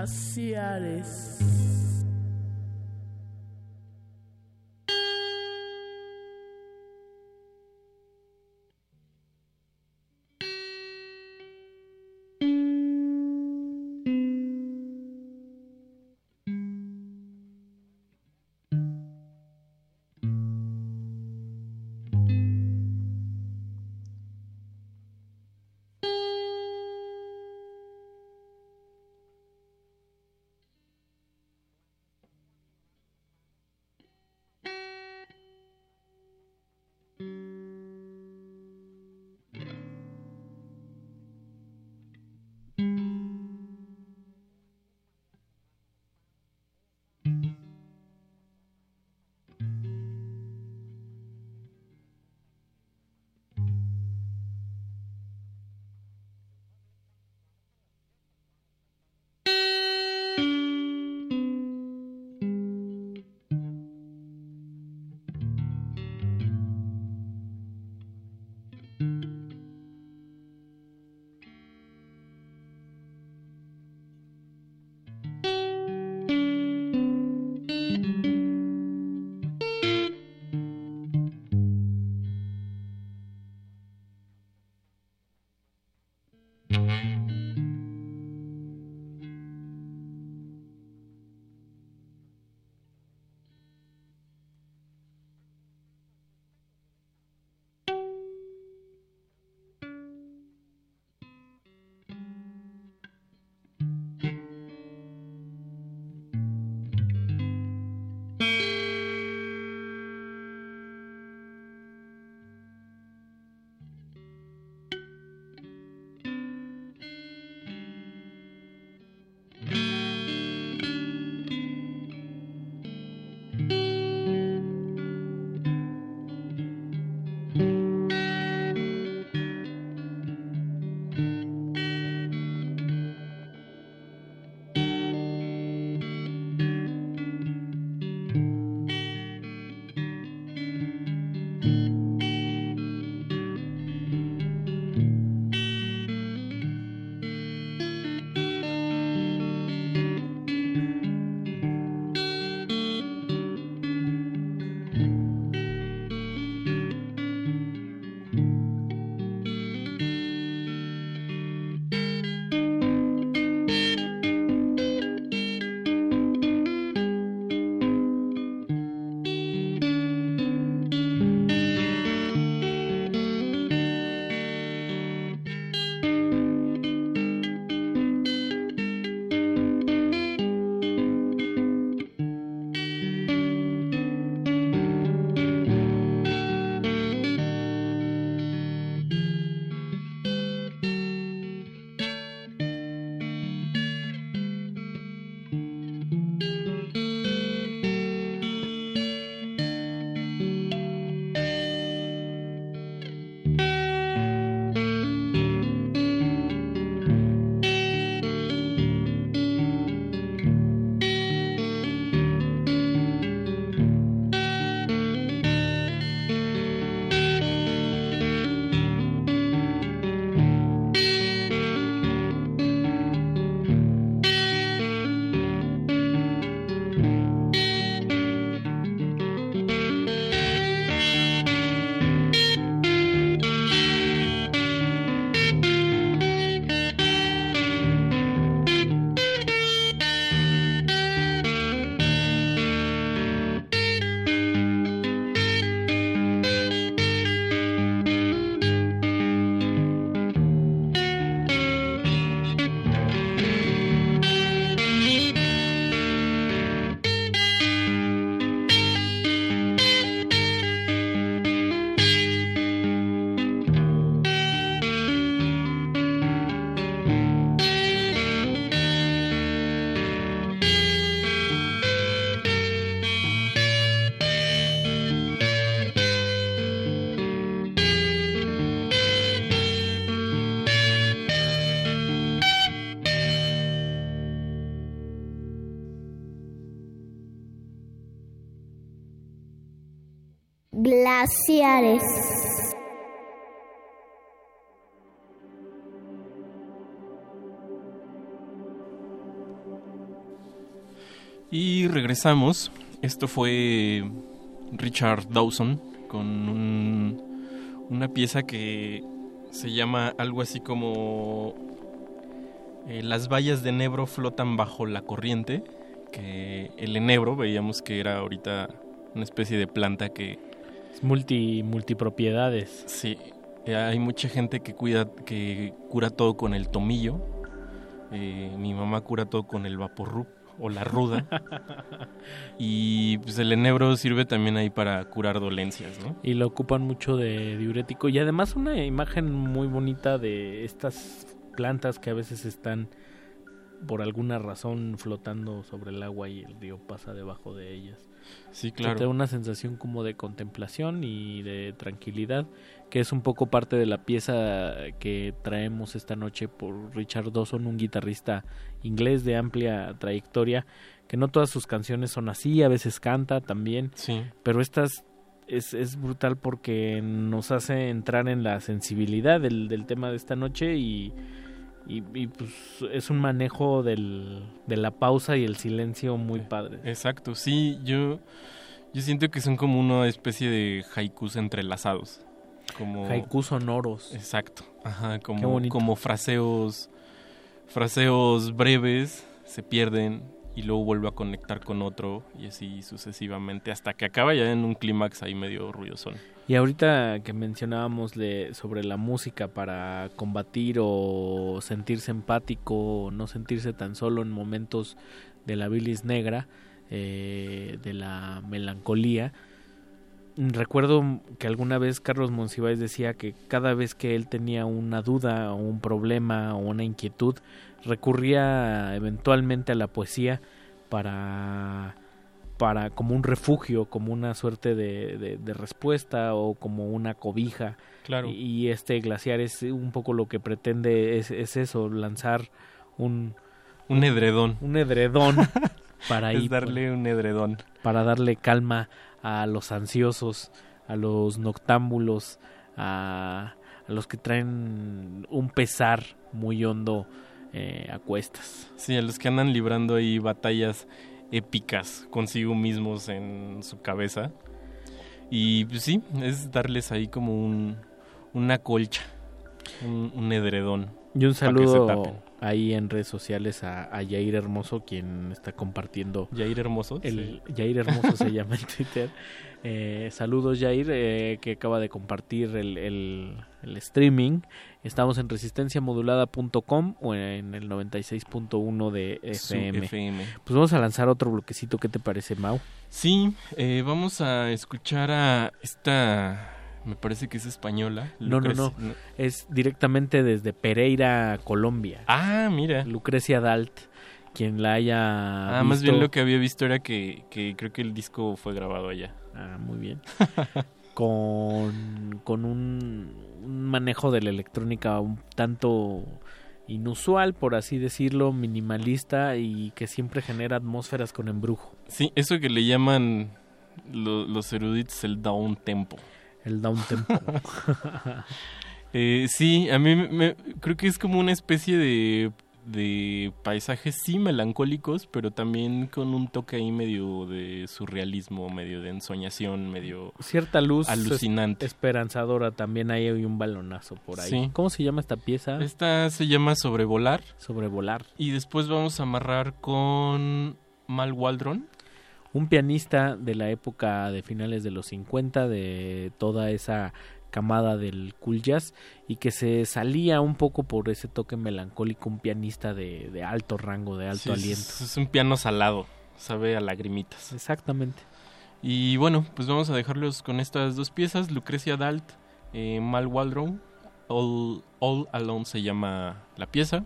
Glaciares. Glaciares. Y regresamos. Esto fue Richard Dawson con un- una pieza que se llama algo así como eh, Las vallas de enebro flotan bajo la corriente. Que el enebro veíamos que era ahorita una especie de planta que Es multi, multipropiedades. Sí, eh, hay mucha gente que cuida, que cura todo con el tomillo. Eh, mi mamá cura todo con el vaporrup o la ruda. y pues el enebro sirve también ahí para curar dolencias, ¿no? Y lo ocupan mucho de diurético. Y además una imagen muy bonita de estas plantas que a veces están por alguna razón flotando sobre el agua y el río pasa debajo de ellas. Sí, Que claro. Te da una sensación como de contemplación y de tranquilidad, que es un poco parte de la pieza que traemos esta noche por Richard Dawson, un guitarrista inglés de amplia trayectoria, que no todas sus canciones son así, a veces canta también, Sí. pero estas es, es brutal porque nos hace entrar en la sensibilidad del, del tema de esta noche y, y, y, pues es un manejo del, de la pausa y el silencio muy padre. Exacto, sí, yo, yo siento que son como una especie de haikus entrelazados. Como... Haikus sonoros. Exacto, ajá, como, como fraseos, fraseos breves se pierden y luego vuelve a conectar con otro y así sucesivamente hasta que acaba ya en un clímax ahí medio ruidosón. Y ahorita que mencionábamos le- sobre la música para combatir o sentirse empático o no sentirse tan solo en momentos de la bilis negra, eh, de la melancolía, recuerdo que alguna vez Carlos Monsiváis decía que cada vez que él tenía una duda o un problema o una inquietud, recurría eventualmente a la poesía para para como un refugio, como una suerte de, de- de respuesta o como una cobija. Claro. Y, y este glaciar es un poco lo que pretende es, es eso, lanzar un Un edredón. un edredón para Es ahí, darle un edredón. para darle calma a los ansiosos, a los noctámbulos, a, a los que traen un pesar muy hondo eh, a cuestas. Sí, a los que andan librando ahí batallas épicas consigo mismos en su cabeza. Y pues sí, es darles ahí como un, una colcha, un, un edredón. Y un saludo ahí en redes sociales a, a Yair Hermoso, quien está compartiendo. Yair Hermoso, El, Yair Hermoso se llama en Twitter. Eh, saludos, Yair, eh, que acaba de compartir el, el- el streaming. Estamos en resistenciamodulada.com o en el 96.1 de FM. FM. Pues vamos a lanzar otro bloquecito. ¿Qué te parece, Mau? Sí, eh, vamos a escuchar a esta, me parece que es española. No, no, no. Es directamente desde Pereira, Colombia. Ah, mira. Lucrecia Dalt, quien la haya Ah, más bien lo que había visto era que, que creo que el disco fue grabado allá. Ah, muy bien. con, con un, un manejo de la electrónica un tanto inusual, por así decirlo, minimalista y que siempre genera atmósferas con embrujo. Sí, eso que le llaman lo- los eruditos el down tempo. El down tempo. Eh, sí, a mí me, me- creo que es como una especie de, de paisajes sí melancólicos, pero también con un toque ahí medio de surrealismo, medio de ensoñación, medio Cierta luz alucinante. es- esperanzadora, también hay un balonazo por ahí. Sí. ¿Cómo se llama esta pieza? Esta se llama Sobrevolar. Sobrevolar. Y después vamos a amarrar con Mal Waldron. un pianista de la época de finales de los 50, de toda esa camada del cool jazz y que se salía un poco por ese toque melancólico, un pianista de, de alto rango, de alto Sí, es- aliento. Es, un piano salado, sabe a lagrimitas. Exactamente. Y bueno, pues vamos a dejarlos con estas dos piezas, Lucrecia Dalt, eh, Mal Waldron, All, All Alone se llama la pieza.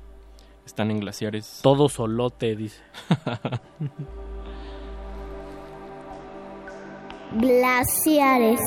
Están en glaciares. Todo solote, dice. Glaciares.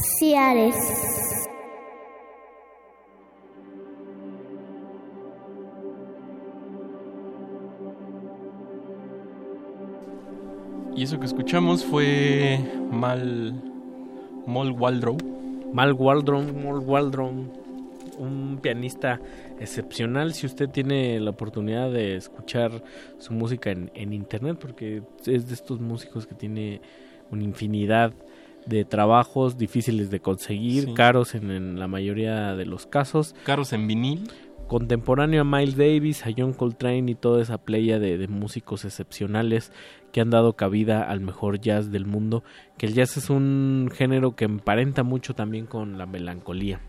Glaciares. Y eso que escuchamos fue Mal Mal Waldrow. Mal Waldron, Mal Waldron, un pianista excepcional. Si usted tiene la oportunidad de escuchar su música en, en internet, porque es de estos músicos que tiene una infinidad de trabajos difíciles de conseguir, Sí. caros en, en la mayoría de los casos. Caros en vinil. Contemporáneo a Miles Davis, a John Coltrane y toda esa playa de, de músicos excepcionales que han dado cabida al mejor jazz del mundo, que el jazz es un género que emparenta mucho también con la melancolía.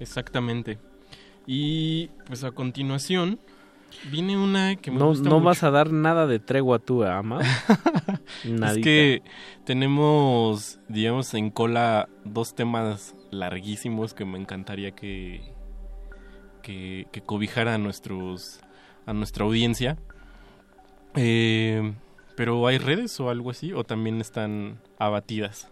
Exactamente. Y pues a continuación viene una que me No, gusta no mucho. vas a dar nada de tregua tú, Ama. Es que tenemos, digamos, en cola dos temas larguísimos que me encantaría que, que, que cobijara a, nuestros, a nuestra audiencia. Eh, pero ¿hay redes o algo así? ¿O también están abatidas?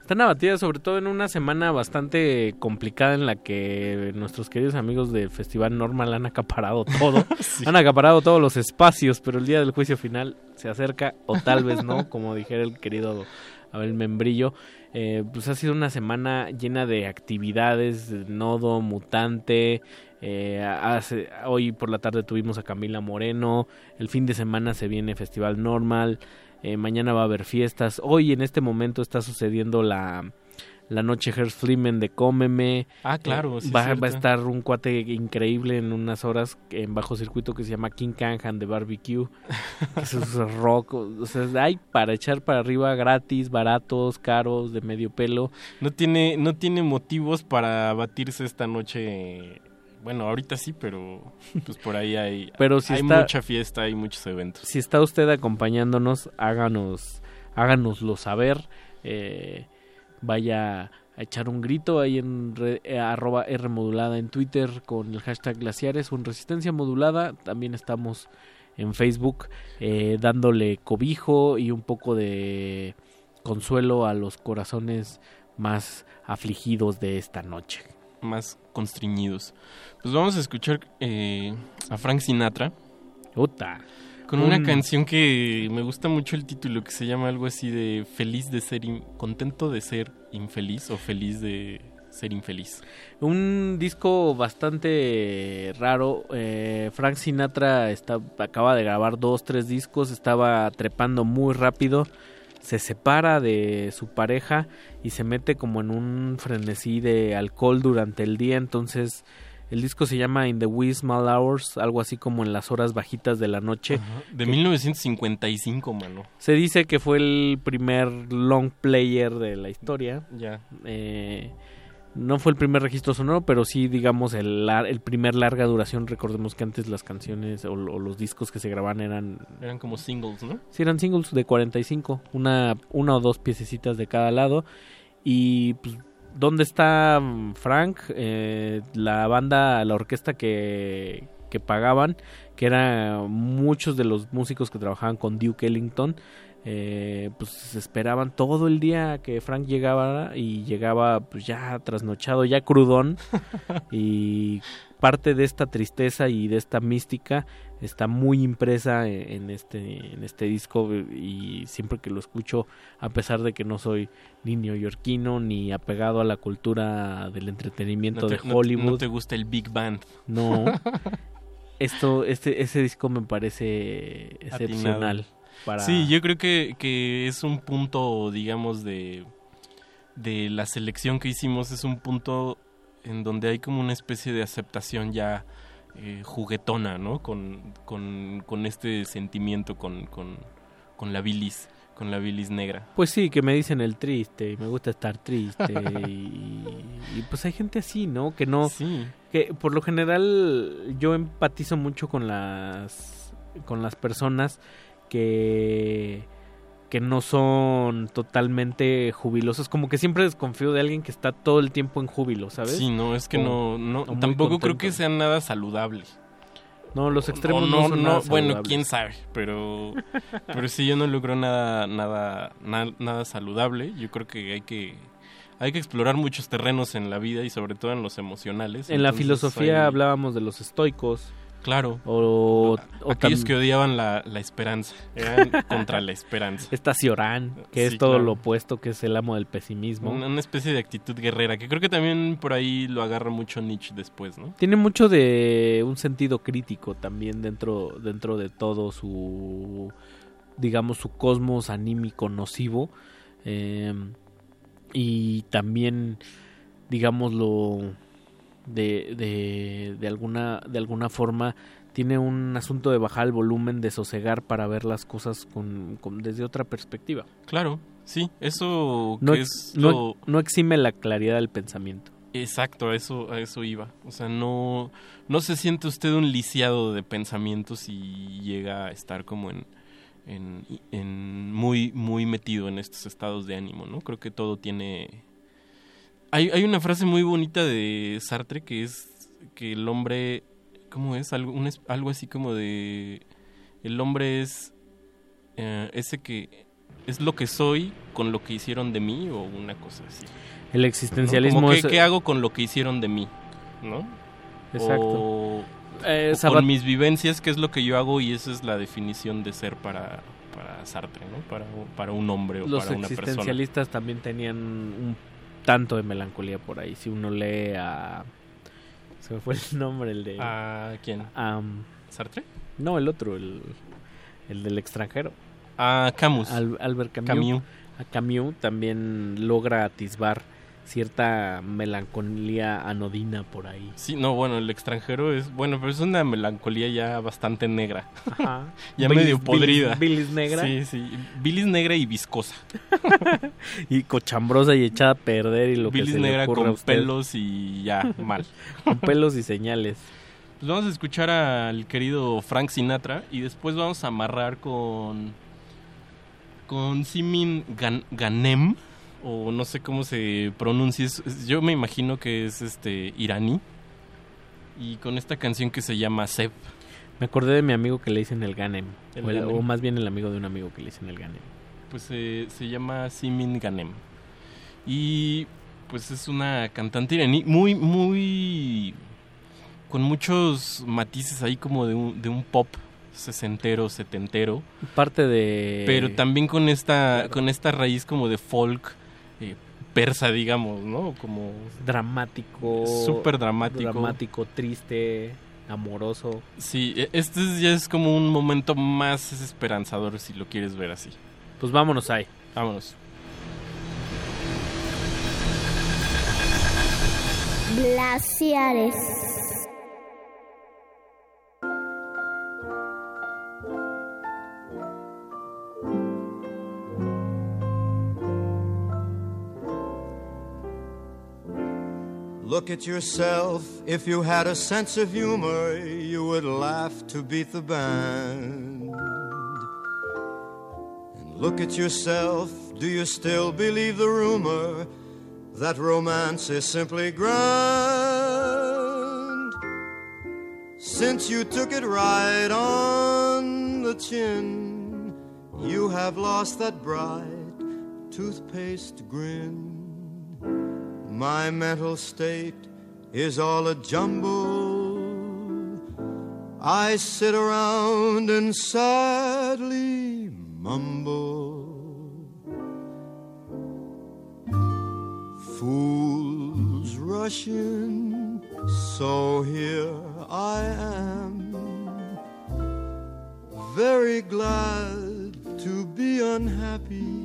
Están abatidas sobre todo en una semana bastante complicada en la que nuestros queridos amigos del Festival Normal han acaparado todo. Han acaparado todos los espacios, pero el día del juicio final se acerca o tal vez no, como dijera el querido Abel Membrillo. Eh, pues ha sido una semana llena de actividades, de nodo, mutante. eh, hace- hoy por la tarde tuvimos a Camila Moreno. El fin de semana se viene Festival Normal. Eh, mañana va a haber fiestas. Hoy en este momento está sucediendo la, la noche Herz Flimen de Cómeme. Ah, claro, Eh, sí va, a estar un cuate increíble en unas horas en bajo circuito que se llama King Canhan de Barbecue. eso es rock. O sea, hay para echar para arriba gratis, baratos, caros, de medio pelo. No tiene, no tiene motivos para batirse esta noche. Bueno, ahorita sí, pero pues por ahí hay, Pero si hay está- mucha fiesta, hay muchos eventos. Si está usted acompañándonos, háganos, háganoslo saber. Eh, vaya a echar un grito ahí en re- eh, arroba R modulada en Twitter con el hashtag glaciares o en resistencia modulada. También estamos en Facebook eh, dándole cobijo y un poco de consuelo a los corazones más afligidos de esta noche. Más constriñidos. Pues vamos a escuchar eh, a Frank Sinatra. Uta. Con una Un- canción que me gusta mucho el título, que se llama algo así de feliz de ser, contento de ser infeliz o feliz de ser infeliz. Un disco bastante raro. eh, Frank Sinatra está, acaba de grabar dos, tres discos. Estaba trepando muy rápido. Se separa de su pareja y se mete como en un frenesí de alcohol durante el día. Entonces el disco se llama In the Wee Small Hours, algo así como en las horas bajitas de la noche. De Que 1955, mano. Se dice que fue el primer long player de la historia. Ya. Eh, no fue el primer registro sonoro, pero sí, digamos, el, el primer larga duración. Recordemos que antes las canciones o, o los discos que se grababan eran... Eran como singles, ¿no? Sí, eran singles de 45, una, una o dos piececitas de cada lado. Y pues, ¿dónde está Frank? Eh, la banda, la orquesta que, que pagaban, que eran muchos de los músicos que trabajaban con Duke Ellington. Eh, pues esperaban todo el día que Frank llegaba y llegaba pues ya trasnochado, ya crudón y parte de esta tristeza y de esta mística está muy impresa en, en este en este disco y siempre que lo escucho a pesar de que no soy ni neoyorquino ni apegado a la cultura del entretenimiento No te- de no Hollywood no te gusta el Big Band. no esto este ese disco me parece excepcional Atinado. Para Sí, yo creo que, que es un punto, digamos, de, de la selección que hicimos, es un punto en donde hay como una especie de aceptación ya eh, juguetona, ¿no? Con, con, con este sentimiento, con, con, con la bilis, con la bilis negra. Pues sí, que me dicen el triste y me gusta estar triste y, y pues hay gente así, ¿no? Que no, que por lo general yo empatizo mucho con las con las personas que que no son totalmente jubilosas, como que siempre desconfío de alguien que está todo el tiempo en júbilo, ¿sabes? Sí, no, es que O- no, no tampoco creo que sea nada saludable. No, los extremos O no, son nada bueno, quién sabe, pero pero sí yo no logro nada nada na- nada saludable. Yo creo que hay que hay que explorar muchos terrenos en la vida y sobre todo en los emocionales. En la filosofía hay- hablábamos de los estoicos. Claro. O, o Aquellos tam- que odiaban la, la esperanza, eran contra la esperanza. Está Ciorán, que Sí, es todo claro. lo opuesto, que es el amo del pesimismo. Una, una especie de actitud guerrera, que creo que también por ahí lo agarra mucho Nietzsche después, ¿no? Tiene mucho de un sentido crítico también dentro, dentro de todo su, digamos, su cosmos anímico nocivo. eh, y también, digámoslo, de, de, de, alguna, de alguna forma tiene un asunto de bajar el volumen, de sosegar para ver las cosas con, con- desde otra perspectiva. Claro, sí, eso No, que ex- es no- lo- no exime la claridad del pensamiento. Exacto, a eso, a eso iba. O sea, no, no se siente usted un lisiado de pensamientos y llega a estar como en, en, en muy, muy metido en estos estados de ánimo, ¿no? Creo que todo tiene... Hay, hay una frase muy bonita de Sartre que es que el hombre, ¿cómo es? Algo, un algo así como de... El hombre es eh, ese que es lo que soy con lo que hicieron de mí o una cosa así. El existencialismo ¿no? Como que, es- ¿Qué hago con lo que hicieron de mí? ¿No? Exacto. O, Eh, o Sabat- con mis vivencias, ¿qué es lo que yo hago? Y esa es la definición de ser para, para Sartre, ¿no? Para, para un hombre o Los para una persona. existencialistas también tenían un tanto de melancolía por ahí. Si uno lee a... Se me fue el nombre, el de... ¿A quién? ¿Sartre? No, el otro, el, el del extranjero. A Camus. Al- Albert Camus. Camus. A Camus también logra atisbar cierta melancolía anodina por ahí. Sí, no, bueno, el extranjero es, bueno, pero es una melancolía ya bastante negra. Ajá. ya Bilis- medio podrida. bilis negra. Sí, sí. Bilis negra y viscosa. y cochambrosa y echada a perder y lo Bilis que se le negra ocurra a con usted. pelos y ya, mal. con pelos y señales. Pues vamos a escuchar al querido Frank Sinatra y después vamos a amarrar con con Simin Gan- Ganem o no sé cómo se pronuncia, yo me imagino que es este iraní y con esta canción que se llama Seb. Me acordé de mi amigo que le dicen el Ganem. El o, el- Ganem. o más bien el amigo de un amigo que le dicen el Ganem. Pues eh, se llama Simin Ganem. Y pues es una cantante iraní muy, muy... con muchos matices ahí como de un, de un pop sesentero, setentero. Parte de... Pero también con esta, con esta raíz como de folk eh, persa, digamos, ¿no? Como... Dramático. Súper dramático. Dramático, triste, amoroso. Sí, e- este es- ya es como un momento más esperanzador si lo quieres ver así. Pues vámonos ahí. Vámonos. Glaciares. Look at yourself. If you had a sense of humor, you would laugh to beat the band. And look at yourself. Do you still believe the rumor that romance is simply grand? Since you took it right on the chin, you have lost that bright toothpaste grin. My mental state is all a jumble. I sit around and sadly mumble. Fools rush in, so here I am. Very glad to be unhappy.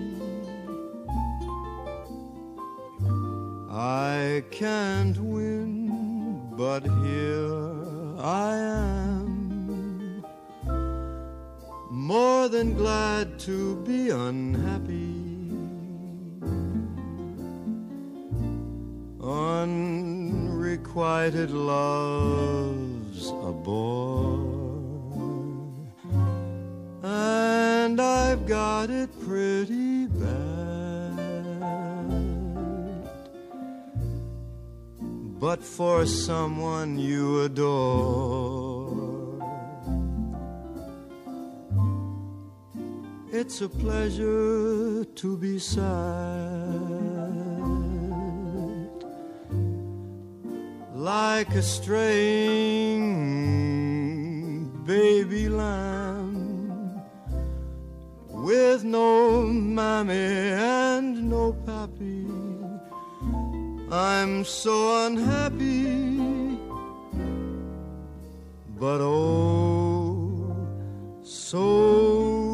I can't win, but here I am. More than glad to be unhappy. Unrequited love's a bore, and I've got it pretty bad. but for someone you adore. It's a pleasure to be sad, like a straying baby lamb with no mammy and no pappy I'm so unhappy, but oh, so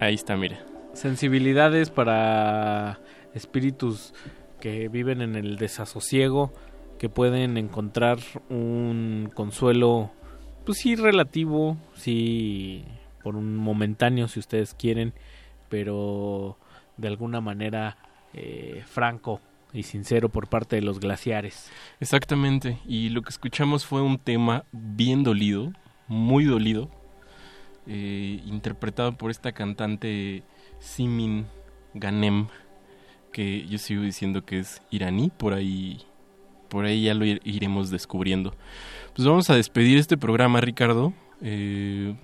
Ahí está, mira. Sensibilidades para espíritus que viven en el desasosiego, que pueden encontrar un consuelo, pues sí, relativo, sí, por un momentáneo, si ustedes quieren, pero de alguna manera eh, franco y sincero por parte de los glaciares. Exactamente, y lo que escuchamos fue un tema bien dolido, muy dolido, eh, interpretado por esta cantante Simin Ganem, que yo sigo diciendo que es iraní, por ahí, por ahí ya lo ir- iremos descubriendo. Pues vamos a despedir este programa, Ricardo. Eh,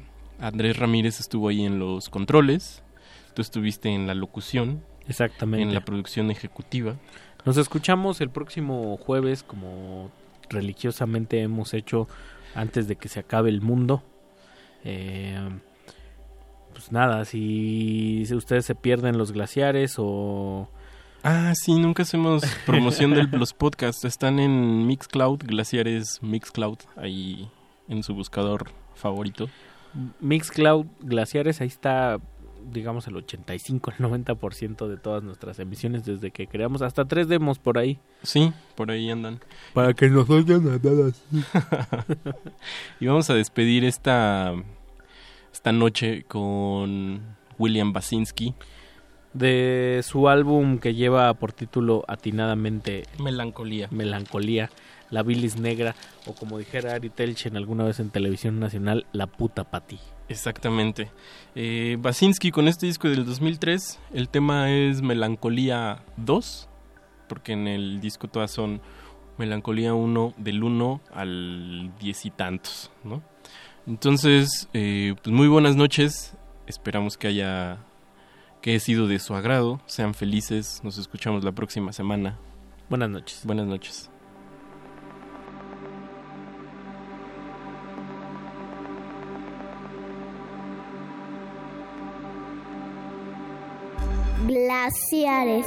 Andrés Ramírez estuvo ahí en los controles, tú estuviste en la locución, Exactamente. en la producción ejecutiva. Nos escuchamos el próximo jueves como religiosamente hemos hecho antes de que se acabe el mundo. Eh, pues nada, si, ustedes se pierden los glaciares o... Ah, sí, nunca hacemos promoción de los podcasts. Están en Mixcloud, Glaciares Mixcloud, ahí en su buscador favorito. Mixcloud Glaciares, ahí está, digamos, el 85, el 90% de todas nuestras emisiones desde que creamos. Hasta tres demos por ahí. Sí, por ahí andan. Para que nos oigan a todas. y vamos a despedir esta, esta noche con William Basinski. De su álbum que lleva por título atinadamente Melancolía. Melancolía, La bilis negra, o como dijera Ari Telchen alguna vez en televisión nacional, La puta pati. Exactamente. Eh, Basinski con este disco del 2003, el tema es Melancolía 2, porque en el disco todas son Melancolía 1 del 1 al 10 y tantos, ¿no? Entonces, eh, pues muy buenas noches, esperamos que haya que he sido de su agrado, sean felices, nos escuchamos la próxima semana. Buenas noches. Buenas noches. Glaciares.